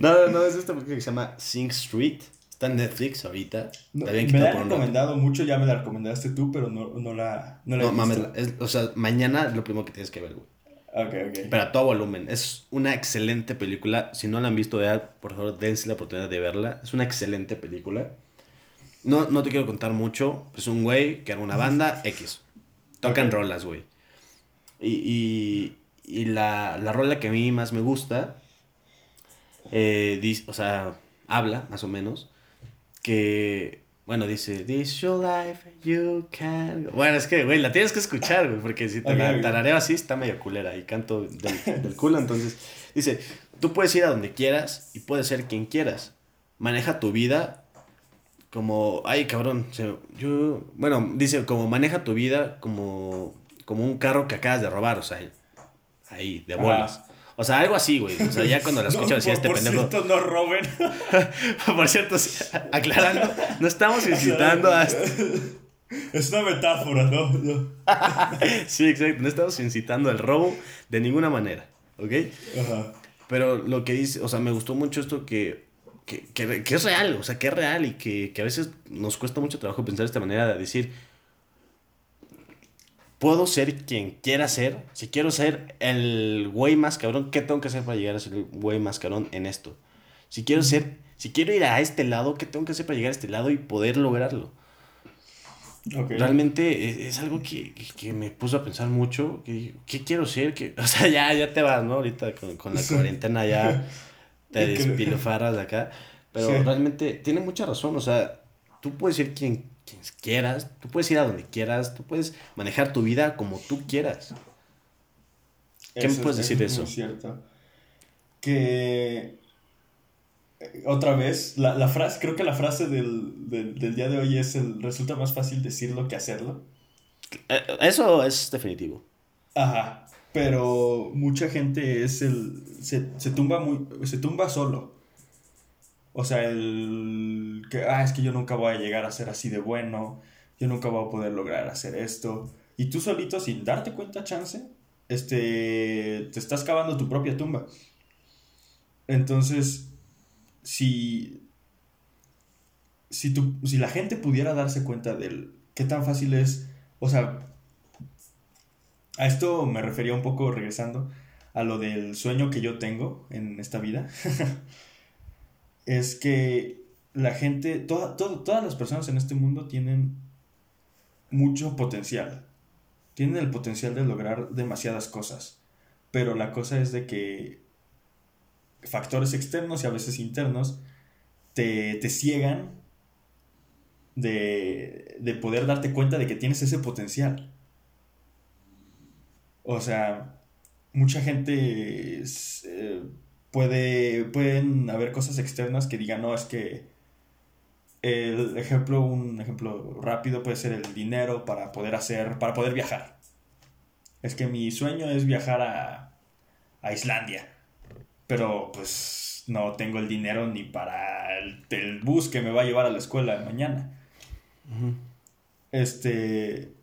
No, no, no, es esta película que se llama Sing Street. Está en Netflix ahorita. No, me la han rato. recomendado mucho, ya me la recomendaste tú, pero no, no la, no la he No mames, es- o sea, mañana es lo primero que tienes que ver, güey. Ok, ok. Pero a todo volumen. Es una excelente película. Si no la han visto, ya, por favor, dense la oportunidad de verla. Es una excelente película. No, no te quiero contar mucho. Es un güey que era una banda X. Tocan rolas, güey. Y, y, y la, la rola que a mí más me gusta, eh, o sea, habla más o menos, que, bueno, dice, This your life, you can... go". Bueno, es que, güey, la tienes que escuchar, güey, porque si te Ok, la ok. tarareo así está medio culera y canto del, del culo, entonces, dice, tú puedes ir a donde quieras y puedes ser quien quieras. Maneja tu vida como, ay, cabrón, yo, bueno, dice, como maneja tu vida como, como un carro que acabas de robar, o sea, ahí, de bolas. O sea, algo así, güey. O sea, ya cuando la escucho No, por, este por pendejo. cierto, no roben. Por cierto, aclarando, no estamos incitando a. Es una metáfora, ¿no? no. Sí, exacto. No estamos incitando al robo de ninguna manera. ¿Ok? Ajá. Pero lo que dice, o sea, me gustó mucho esto que, que, que, que es real, o sea, que es real y que, que a veces nos cuesta mucho trabajo pensar de esta manera de decir, puedo ser quien quiera ser, si quiero ser el güey más cabrón, ¿qué tengo que hacer para llegar a ser el güey más cabrón en esto? Si quiero ser, si quiero ir a este lado, ¿qué tengo que hacer para llegar a este lado y poder lograrlo? Ok. Realmente es, es algo que, que- me puso a pensar mucho. Que, ¿Qué quiero ser? Que, o sea, ya, ya te vas, ¿no? Ahorita con, con la cuarentena ya te Que- despilfarras de acá. Pero Sí. realmente tiene mucha razón. O sea, tú puedes ser quien, quien quieras, tú puedes ir a donde quieras, tú puedes manejar tu vida como tú quieras. ¿Qué me Eso puedes es- decir de es eso? muy cierto. Que. eh, Otra vez, la, la frase, creo que la frase del, del, del día de hoy es el resulta más fácil decirlo que hacerlo. Eh, Eso es definitivo. Ajá. Pero mucha gente es el. se, se tumba muy. se tumba solo. O sea, el que ah, es que yo nunca voy a llegar a ser así de bueno. Yo nunca voy a poder lograr hacer esto. Y tú solito, sin darte cuenta, chance, este. te estás cavando tu propia tumba. Entonces, si. Si, tu- si la gente pudiera darse cuenta del qué tan fácil es. O sea, a esto me refería un poco regresando a lo del sueño que yo tengo en esta vida. es que la gente, toda- todo- todas las personas en este mundo tienen mucho potencial. Tienen el potencial de lograr demasiadas cosas. Pero la cosa es de que factores externos y a veces internos te, te ciegan de, de poder darte cuenta de que tienes ese potencial. O sea, mucha gente es, eh, puede, pueden haber cosas externas que digan, no, es que el ejemplo, un ejemplo rápido puede ser el dinero para poder hacer, para poder viajar. Es que mi sueño es viajar a, a Islandia, pero pues no tengo el dinero ni para el, el bus que me va a llevar a la escuela mañana. Este.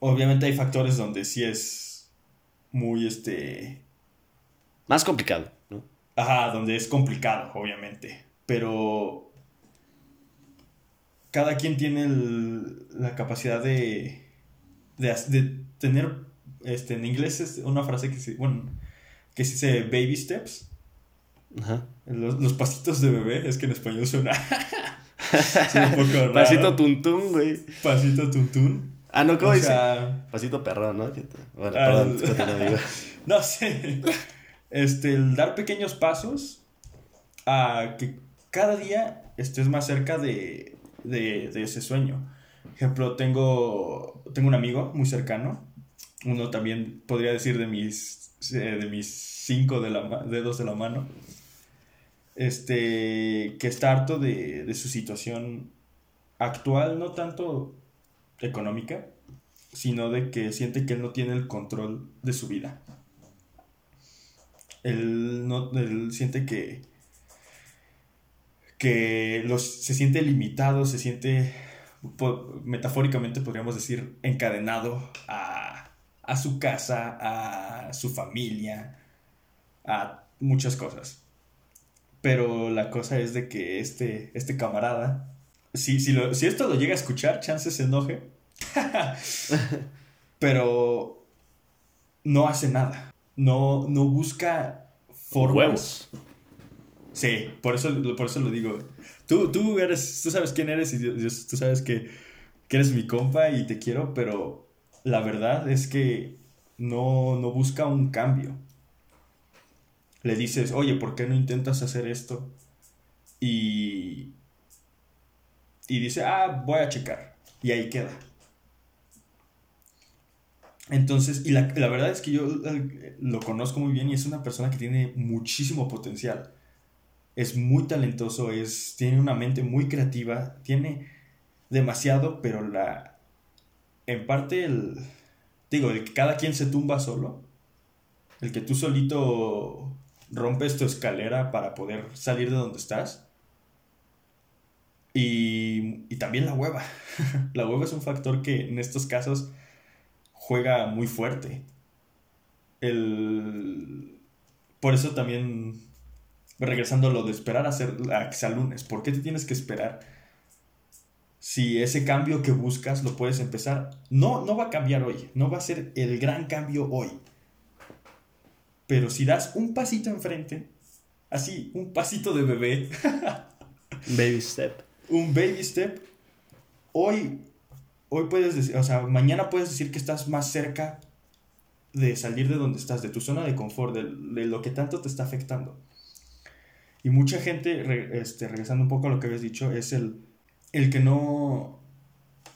Obviamente hay factores donde sí es muy este. Más complicado, ¿no? Ajá, donde es complicado, obviamente. Pero. Cada quien tiene el- la capacidad de, de. tener. Este, en inglés es una frase que se. Bueno. Que se dice baby steps. Ajá. Los, los pasitos de bebé. Es que en español suena. suena un poco raro. Pasito tuntún, güey. Pasito tuntún. Ah, no, ¿cómo O dice? sea, Pasito perrón, ¿no? Bueno, Ah, perdón, continúa, amigo. No sé. Este, el dar pequeños pasos a que cada día estés más cerca de, de, de ese sueño. Ejemplo, tengo, tengo un amigo muy cercano. Uno también podría decir de mis, eh, de mis cinco de la dedos de la mano. Este, que está harto de, de su situación actual, no tanto económica, sino de que siente que él no tiene el control de su vida. Él, no, él siente que, que los, se siente limitado, se siente, metafóricamente podríamos decir, encadenado a, a su casa, a su familia, a muchas cosas. Pero la cosa es de que este, este camarada, si, si, lo- si esto lo llega a escuchar, chance se enoje. Pero no hace nada. No, no busca formas. Huevos. Sí, por eso, por eso lo digo. Tú, tú eres, tú sabes quién eres y tú sabes que, que eres mi compa y te quiero, pero la verdad es que no, no busca un cambio. Le dices, oye, ¿por qué no intentas hacer esto? Y, y dice, ah, voy a checar. Y ahí queda. Entonces, y la, verdad es que yo eh, lo conozco muy bien y es una persona que tiene muchísimo potencial. Es muy talentoso, es, tiene una mente muy creativa, tiene demasiado, pero la... En parte el... Digo, el que cada quien se tumba solo, el que tú solito rompes tu escalera para poder salir de donde estás. Y, y también la hueva. la hueva es un factor que en estos casos juega muy fuerte. El... Por eso también, regresando a lo de esperar a, ser, a que lunes, ¿por qué te tienes que esperar? Si ese cambio que buscas lo puedes empezar, no, no va a cambiar hoy, no va a ser el gran cambio hoy. Pero si das un pasito enfrente, así, un pasito de bebé, Baby step. Un baby step, hoy hoy puedes decir, o sea, mañana puedes decir que estás más cerca de salir de donde estás, de tu zona de confort, de, lo que tanto te está afectando. Y mucha gente, re- este, regresando un poco a lo que habías dicho, es el, el que no,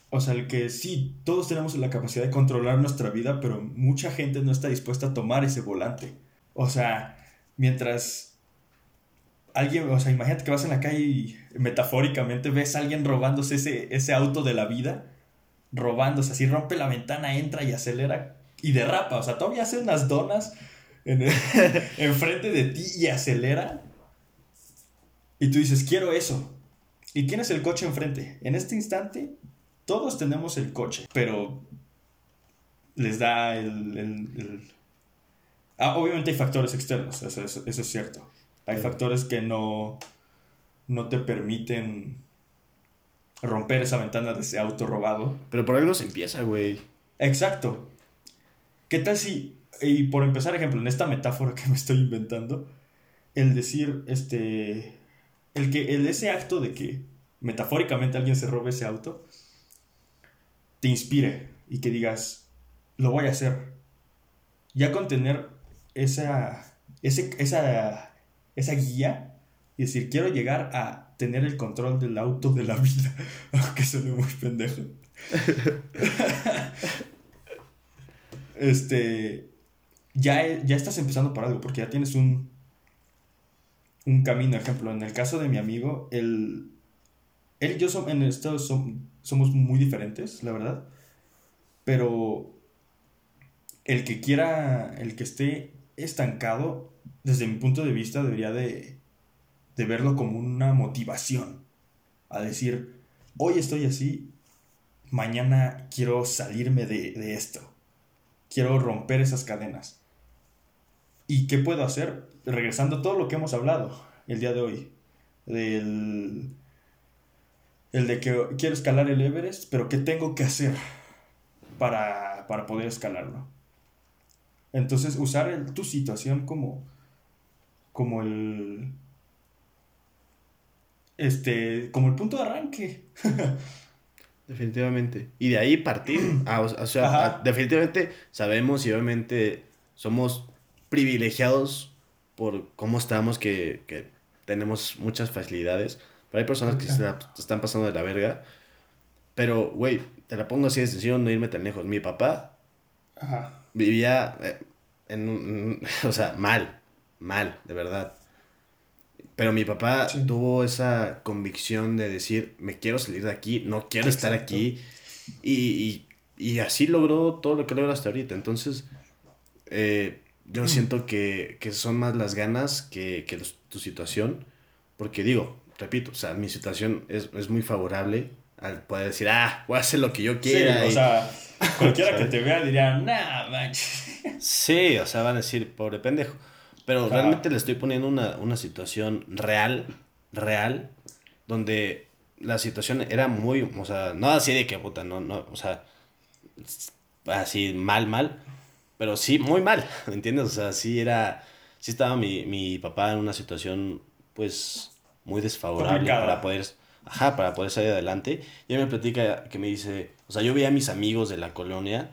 o sea, el que sí, todos tenemos la capacidad de controlar nuestra vida, pero mucha gente no está dispuesta a tomar ese volante. O sea, mientras alguien, o sea, imagínate que vas en la calle y metafóricamente ves a alguien robándose ese, ese auto de la vida, robándose, así rompe la ventana, entra y acelera y derrapa, o sea, todavía hace unas donas enfrente de ti y acelera. Y tú dices, quiero eso. ¿Y tienes el coche enfrente? En este instante, todos tenemos el coche, pero les da el... Ah, obviamente hay factores externos, eso es cierto. Hay factores que no, no te permiten romper esa ventana de ese auto robado. Pero por algo se empieza, güey. Exacto. ¿Qué tal si, y por empezar, ejemplo, en esta metáfora que me estoy inventando, el decir, este, el que, el ese acto de que metafóricamente alguien se robe ese auto, te inspire y que digas, lo voy a hacer. Ya con tener esa, ese, esa, esa guía y decir, quiero llegar a tener el control del auto de la vida, aunque suene muy pendejo. este, ya, ya estás empezando por algo, porque ya tienes un, un camino. Ejemplo, en el caso de mi amigo, él, él y yo en esto som- somos muy diferentes, la verdad. Pero el que quiera, el que esté estancado, desde mi punto de vista, debería de, de verlo como una motivación. A decir, hoy estoy así, mañana quiero salirme de, de esto. Quiero romper esas cadenas. ¿Y qué puedo hacer? Regresando a todo lo que hemos hablado el día de hoy. Del, el de que quiero escalar el Everest, pero ¿qué tengo que hacer para, para poder escalarlo? Entonces, usar tu situación como, como el, este, como el punto de arranque. Definitivamente. Y de ahí partir. Ah, o, sea, ah, definitivamente sabemos y obviamente somos privilegiados por cómo estamos, que, que tenemos muchas facilidades. Pero hay personas que se la se están pasando de la verga. Pero, güey, te la pongo así de sencillo, no irme tan lejos. Mi papá Ajá. vivía eh, en un, o sea, mal, mal, de verdad. Pero mi papá Sí. tuvo esa convicción de decir, me quiero salir de aquí, no quiero estar aquí. Y, y- y así logró todo lo que logra hasta ahorita. Entonces, eh, yo Mm. siento que, que son más las ganas que, que los- tu situación. Porque digo, repito, o sea, mi situación es, es muy favorable al poder decir, ah, voy a hacer lo que yo Sí, quiera. o y- sea, cualquiera que te vea diría, nah, manches. Sí, o sea, van a decir, pobre pendejo. Pero realmente le estoy poniendo una, una situación real, real, donde la situación era muy, o sea, no así de que puta, no, no, o sea, así mal, mal, pero sí, muy mal, ¿me entiendes? O sea, sí era, sí estaba mi, mi papá en una situación, pues, muy desfavorable para poder, ajá, para poder salir adelante. Y él me platica que me dice, o sea, yo veía a mis amigos de la colonia,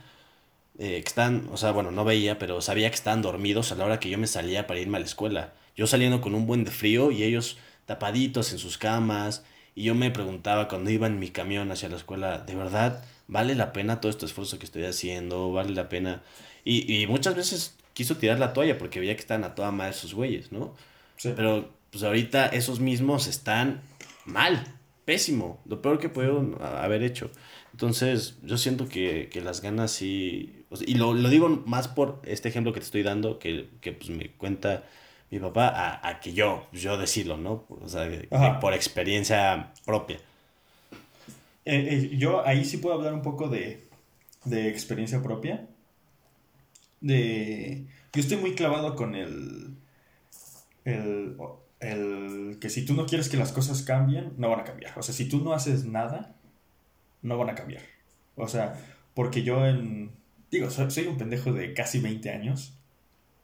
eh, que están, o sea, bueno, no veía, pero sabía que estaban dormidos a la hora que yo me salía para irme a la escuela. Yo saliendo con un buen de frío y ellos tapaditos en sus camas. Y yo me preguntaba cuando iba en mi camión hacia la escuela, ¿de verdad vale la pena todo este esfuerzo que estoy haciendo? ¿Vale la pena? Y, y muchas veces quiso tirar la toalla porque veía que estaban a toda madre esos güeyes, ¿no? Sí. Pero pues ahorita esos mismos están mal, pésimo, lo peor que pudieron haber hecho. Entonces yo siento que, que las ganas sí... o sea, y lo, lo digo más por este ejemplo que te estoy dando, que, que pues me cuenta mi papá, a, a que yo, yo decirlo, ¿no? O sea, por experiencia propia. Eh, eh, yo ahí sí puedo hablar un poco de, de experiencia propia. De. Yo estoy muy clavado con el. El. El que si tú no quieres que las cosas cambien, no van a cambiar. O sea, si tú no haces nada, no van a cambiar. O sea, porque yo en. Digo, soy, un pendejo de casi 20 años.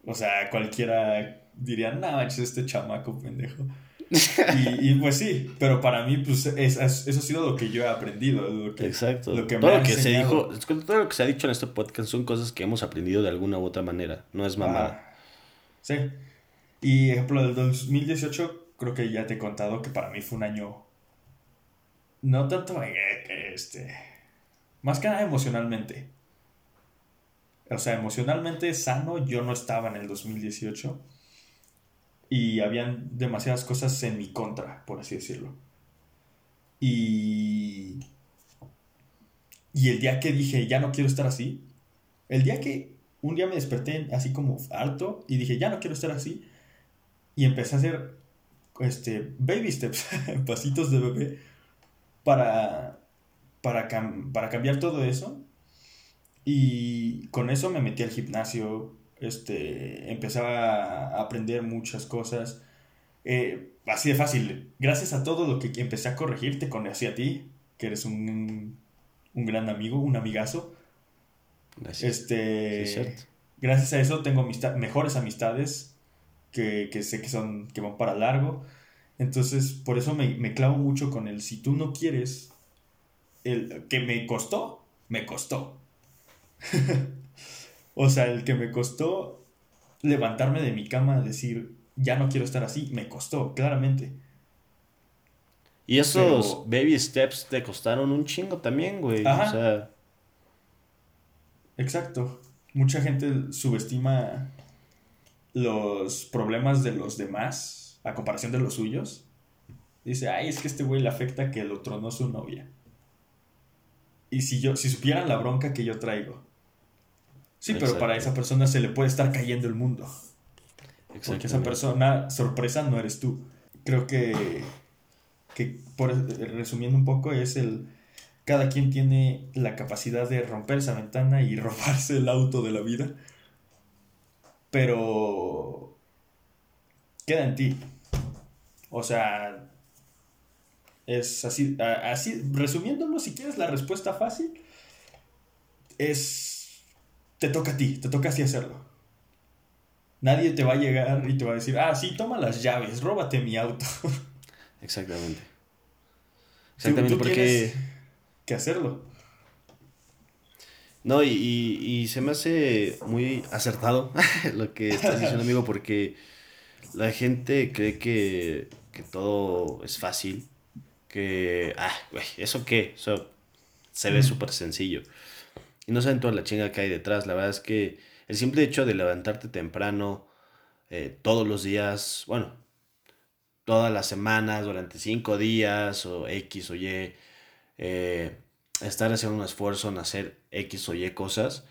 O sea, cualquiera diría, no, manches, este chamaco pendejo. Y, y, pues sí, pero para mí, pues es, es, eso ha sido lo que yo he aprendido. Lo que, Exacto. Lo que todo lo que se dijo, todo lo que se ha dicho en este podcast son cosas que hemos aprendido de alguna u otra manera. No es mamada. Ah, sí. Y ejemplo del 2018, creo que ya te he contado que para mí fue un año. No tanto eh, este. Más que nada emocionalmente. O sea, emocionalmente sano, yo no estaba en el 2018. Y habían demasiadas cosas en mi contra, por así decirlo. Y. Y el día que dije, ya no quiero estar así. El día que un día me desperté así como harto y dije, ya no quiero estar así. Y empecé a hacer este, baby steps, pasitos de bebé, para, para, para cambiar todo eso. Y con eso me metí al gimnasio, este, empecé a aprender muchas cosas. Eh, así de fácil, gracias a todo lo que empecé a corregir, te conocí a ti, que eres un, un gran amigo, un amigazo. Gracias. Este, Sí, es cierto. gracias a eso tengo amista- mejores amistades que, que sé que son que van para largo. Entonces, por eso me, me clavo mucho con el si tú no quieres, el que me costó, me costó. o sea, el que me costó levantarme de mi cama, decir, ya no quiero estar así, me costó, claramente. Y esos Pero- baby steps te costaron un chingo también, güey. Ajá. O sea, Exacto. Mucha gente subestima los problemas de los demás a comparación de los suyos. Dice, ay, es que este güey le afecta que lo tronó su novia. Y si yo, si supieran la bronca que yo traigo. Sí, pero para esa persona se le puede estar cayendo el mundo. Porque esa persona, sorpresa, no eres tú. Creo que, que por, resumiendo un poco, es el... Cada quien tiene la capacidad de romper esa ventana y robarse el auto de la vida. Pero... Queda en ti. O sea... Es así, así, resumiéndolo, si quieres la respuesta fácil, es... Te toca a ti, te toca así hacerlo. Nadie te va a llegar y te va a decir, ah, sí, toma las llaves, róbate mi auto. Exactamente. Exactamente, tú porque... que hacerlo. No, y, y, y se me hace muy acertado lo que estás diciendo, amigo, porque la gente cree que, que todo es fácil, que, ah, güey, ¿eso qué? Eso se ve Mm. súper sencillo. Y no saben toda la chinga que hay detrás. La verdad es que el simple hecho de levantarte temprano eh, todos los días, bueno, todas las semanas, durante cinco días o X o Y, eh, estar haciendo un esfuerzo en hacer X o Y cosas,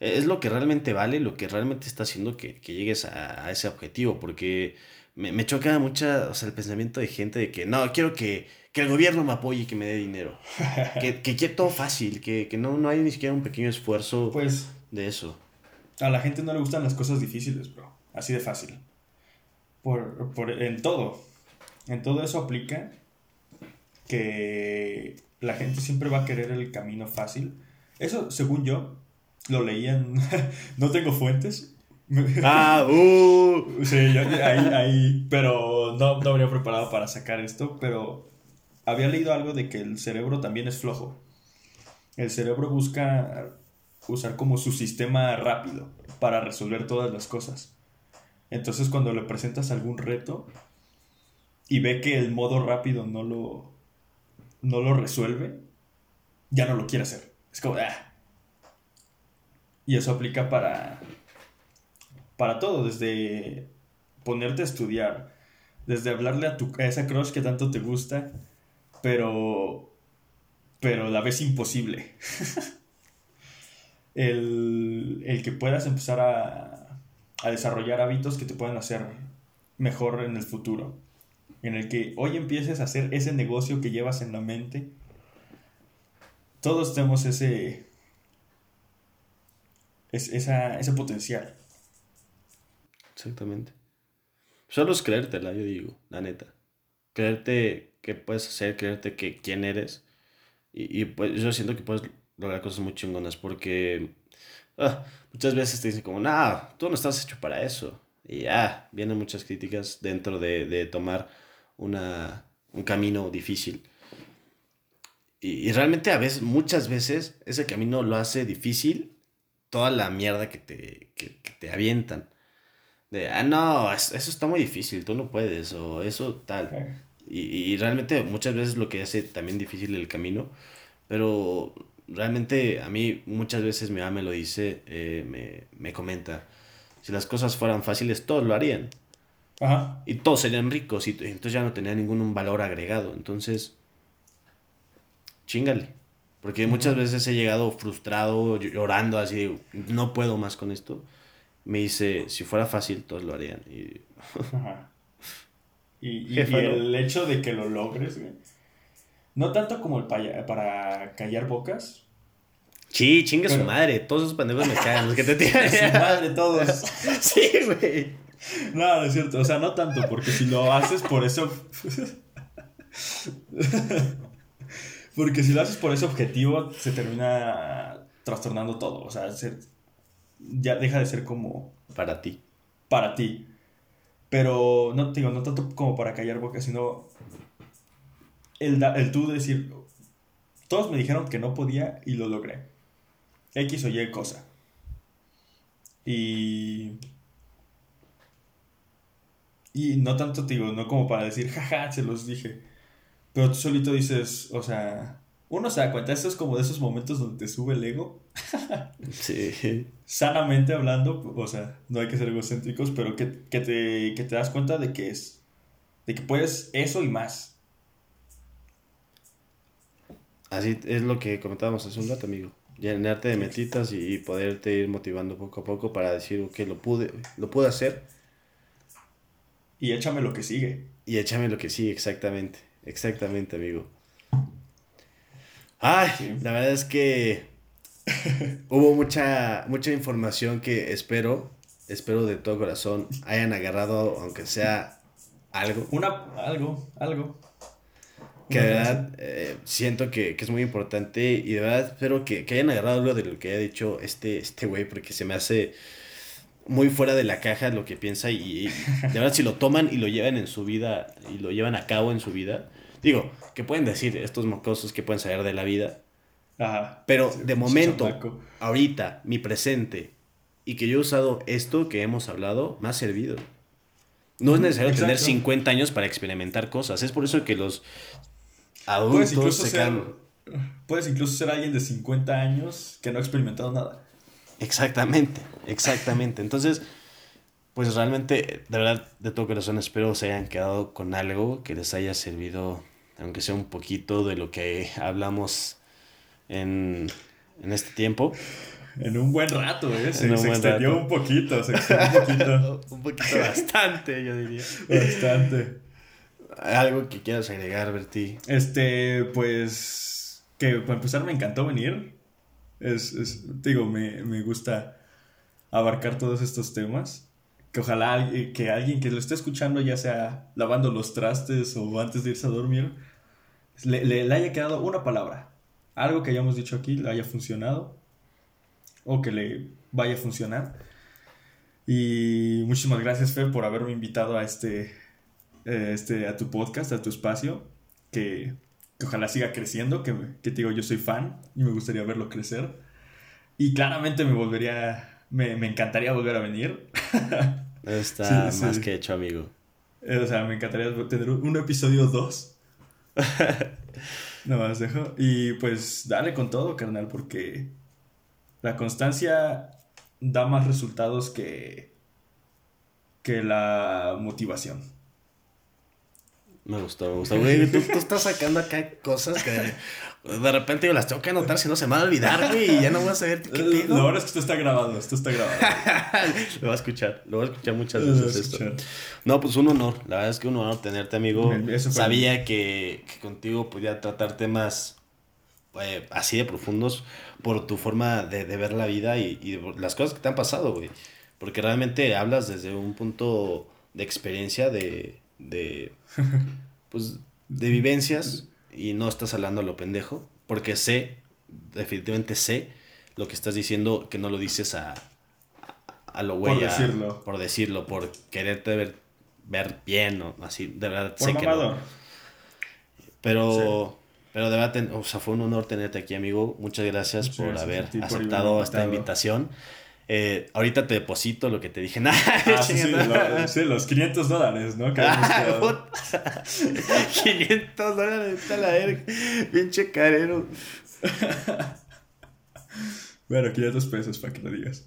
eh, es lo que realmente vale, lo que realmente está haciendo que, que llegues a ese objetivo, porque me, me choca mucho o sea, el pensamiento de gente de que no, quiero que, que el gobierno me apoye y que me dé dinero, que, que todo fácil, que, que no, no hay ni siquiera un pequeño esfuerzo Pues de eso. a la gente no le gustan las cosas difíciles, bro. Así de fácil. Por, por- en todo. En todo eso aplica que la gente siempre va a querer el camino fácil. Eso, según yo, lo leí en... no tengo fuentes. Ah, uh. Sí, yo ahí, ahí, pero no, no habría preparado para sacar esto, pero había leído algo de que el cerebro también es flojo. El cerebro busca usar como su sistema rápido para resolver todas las cosas. Entonces cuando le presentas algún reto y ve que el modo rápido no lo, no lo resuelve, ya no lo quiere hacer. Es como, ah. Y eso aplica para, para todo, desde ponerte a estudiar, desde hablarle a, tu, a esa crush que tanto te gusta, pero, pero la ves imposible. el, el que puedas empezar a, a desarrollar hábitos que te puedan hacer mejor en el futuro. En el que hoy empieces a hacer ese negocio que llevas en la mente. Todos tenemos ese, es, esa, ese potencial. Exactamente. Solo es creértela, yo digo, la neta. Creerte que puedes hacer, creerte que quién eres. Y, y, pues yo siento que puedes lograr cosas muy chingonas porque ah, muchas veces te dicen como, nah, tú no estás hecho para eso. Y ya, vienen muchas críticas dentro de, de tomar una, un camino difícil. Y, y realmente a veces, muchas veces, ese camino lo hace difícil toda la mierda que te, que, que te avientan. De, ah, no, es- eso está muy difícil, tú no puedes, o eso tal. Y, y realmente muchas veces lo que hace también difícil el camino, pero realmente a mí muchas veces mi mamá me lo dice, eh, me, me comenta, si las cosas fueran fáciles, todos lo harían. Ajá. Y todos serían ricos y, y entonces ya no tenía ningún valor agregado. Entonces, chingale. Porque muchas veces he llegado frustrado, llorando así, no puedo más con esto. Me dice, si fuera fácil, todos lo harían. Y Ajá. Y, y- Jefa, y ¿no? el hecho de que lo logres, güey. No tanto como el paya- para callar bocas. Sí, chingue su Pero- madre. Todos esos pendejos me cagan. Los que te tiran. Su madre, todos. sí, güey. No, no es cierto. O sea, no tanto, porque si lo haces por eso. porque si lo haces por ese objetivo, se termina trastornando todo. O sea, se- ya deja de ser como Para ti. para ti. Pero no te digo, no tanto como para callar boca, sino el, el tú decir, todos me dijeron que no podía y lo logré. X o Y cosa. Y... Y no tanto digo, no como para decir, jaja, se los dije. Pero tú solito dices, o sea, uno se da cuenta, esto es como de esos momentos donde te sube el ego Sí. sanamente hablando, o sea, no hay que ser egocéntricos, pero que, que te, que te das cuenta de que es, de que puedes eso y más. Así es lo que comentábamos hace un rato, amigo. Llenarte de metitas y, y poderte ir motivando poco a poco para decir, ok, lo pude, lo pude hacer Y échame lo que sigue. y échame lo que sí, exactamente. Exactamente, amigo. Ay, Sí. la verdad es que hubo mucha, mucha información que espero, espero de todo corazón hayan agarrado, aunque sea algo. Una, algo, algo. que de verdad eh, siento que, que es muy importante y de verdad espero que, que hayan agarrado algo de lo que haya dicho este este güey porque se me hace muy fuera de la caja lo que piensa y, y de verdad si lo toman y lo llevan en su vida y lo llevan a cabo en su vida digo que pueden decir estos mocosos que pueden saber de la vida Ajá. pero de momento Chamaco. ahorita mi presente y que yo he usado esto que hemos hablado me ha servido no es necesario tener Exacto. 50 años para experimentar cosas es por eso que los adultos se ser, puedes incluso ser alguien de 50 años que no ha experimentado nada. Exactamente, exactamente. Entonces, pues realmente, de verdad, de todo corazón espero se hayan quedado con algo que les haya servido, aunque sea un poquito de lo que hablamos en, en este tiempo. En un buen rato, ¿eh? Se, extendió rato. un poquito, se extendió un poquito. un poquito bastante, yo diría. Bastante. Algo que quieras agregar, Berti. Este, pues, que para empezar me encantó venir. Es, es- te digo, me, me gusta abarcar todos estos temas. Que ojalá al- que alguien que lo esté escuchando, ya sea lavando los trastes o antes de irse a dormir, le, le- le haya quedado una palabra. Algo que hayamos dicho aquí le haya funcionado o que le vaya a funcionar. Y muchísimas gracias, Fer, por haberme invitado a este, eh, este, a tu podcast, a tu espacio, que, que ojalá siga creciendo, que, que te digo, yo soy fan y me gustaría verlo crecer. Y claramente me volvería, me, me encantaría volver a venir. Está Sí, sí. más que hecho, amigo. Eh, O sea, me encantaría tener un un episodio 2. Nada más dejo. Y pues dale con todo, carnal, porque la constancia da más resultados que, que la motivación. Me gustó, me gustó. Güey, tú, tú estás sacando acá cosas que de, repente yo las tengo que anotar, si no se me va a olvidar, güey, y ya no voy a saber qué Eh, pedo. Lo bueno es que esto está grabado, esto está grabado. lo voy a escuchar, lo voy a escuchar muchas veces esto. No, pues un honor, la verdad es que un honor tenerte, amigo. Sabía que, que contigo podía tratar temas eh, así de profundos por tu forma de, de ver la vida y, y las cosas que te han pasado, güey. Porque realmente hablas desde un punto de experiencia, de, de, pues, de vivencias y no estás hablando a lo pendejo. Porque sé, definitivamente sé lo que estás diciendo, que no lo dices a, a, lo güey. Por decirlo. Por decirlo, por quererte ver ver bien o así, de verdad Por sé que no. Pero, pero de verdad, o sea, fue un honor tenerte aquí, amigo. Muchas gracias Muchas por gracias haber ti aceptado esta invitación. Eh, ahorita te deposito lo que te dije. Nah, Ah, sí, lo- los 500 dólares, ¿no? Ah, quedado. puta. 500 dólares, a la verga. Pinche carero. Bueno, 500 pesos para que lo digas.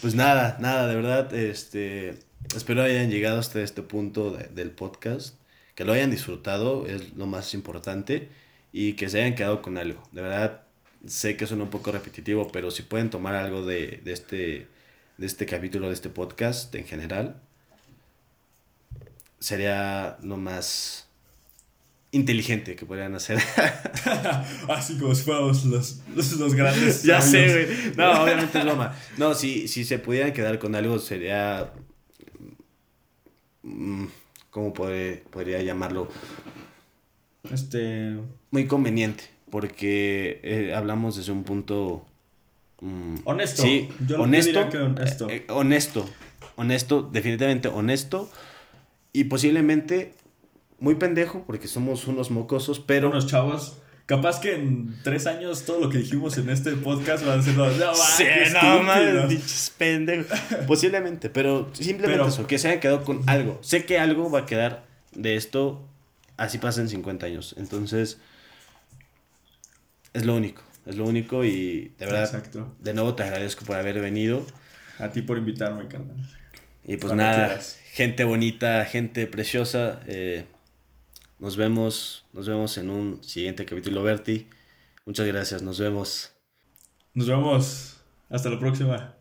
Pues nada, nada, de verdad, este, espero hayan llegado hasta este punto de- del podcast, que lo hayan disfrutado, es lo más importante, y que se hayan quedado con algo. De verdad, sé que suena un poco repetitivo, pero si pueden tomar algo de, de este, de este capítulo, de este podcast en general, sería lo más inteligente que podrían hacer. Así como si fuéramos los, los, los grandes. ya sé, güey. No, obviamente es broma. No, si, si se pudieran quedar con algo sería... mm, ¿Cómo podré- podría llamarlo? Este. Muy conveniente, porque eh, hablamos desde un punto... mm, Honesto. Sí, Yo- honesto. diría que honesto. eh, eh, honesto. Honesto, definitivamente honesto. Y posiblemente muy pendejo, porque somos unos mocosos, pero... unos chavos. Capaz que en tres años todo lo que dijimos en este podcast va a ser. No, no, Sí, no mames, estúpidos". pinches pendejos. Posiblemente, pero simplemente Pero- eso, que se hayan quedado con algo. Sé que algo va a quedar de esto, así pasan 50 años. Entonces, es lo único, es lo único y de verdad, Exacto. de nuevo te agradezco por haber venido. A ti por invitarme, carnal. Y pues Cuando nada, quieras. gente bonita, gente preciosa. eh, nos vemos, nos vemos en un siguiente capítulo, Berti. Muchas gracias, nos vemos. Nos vemos. Hasta la próxima.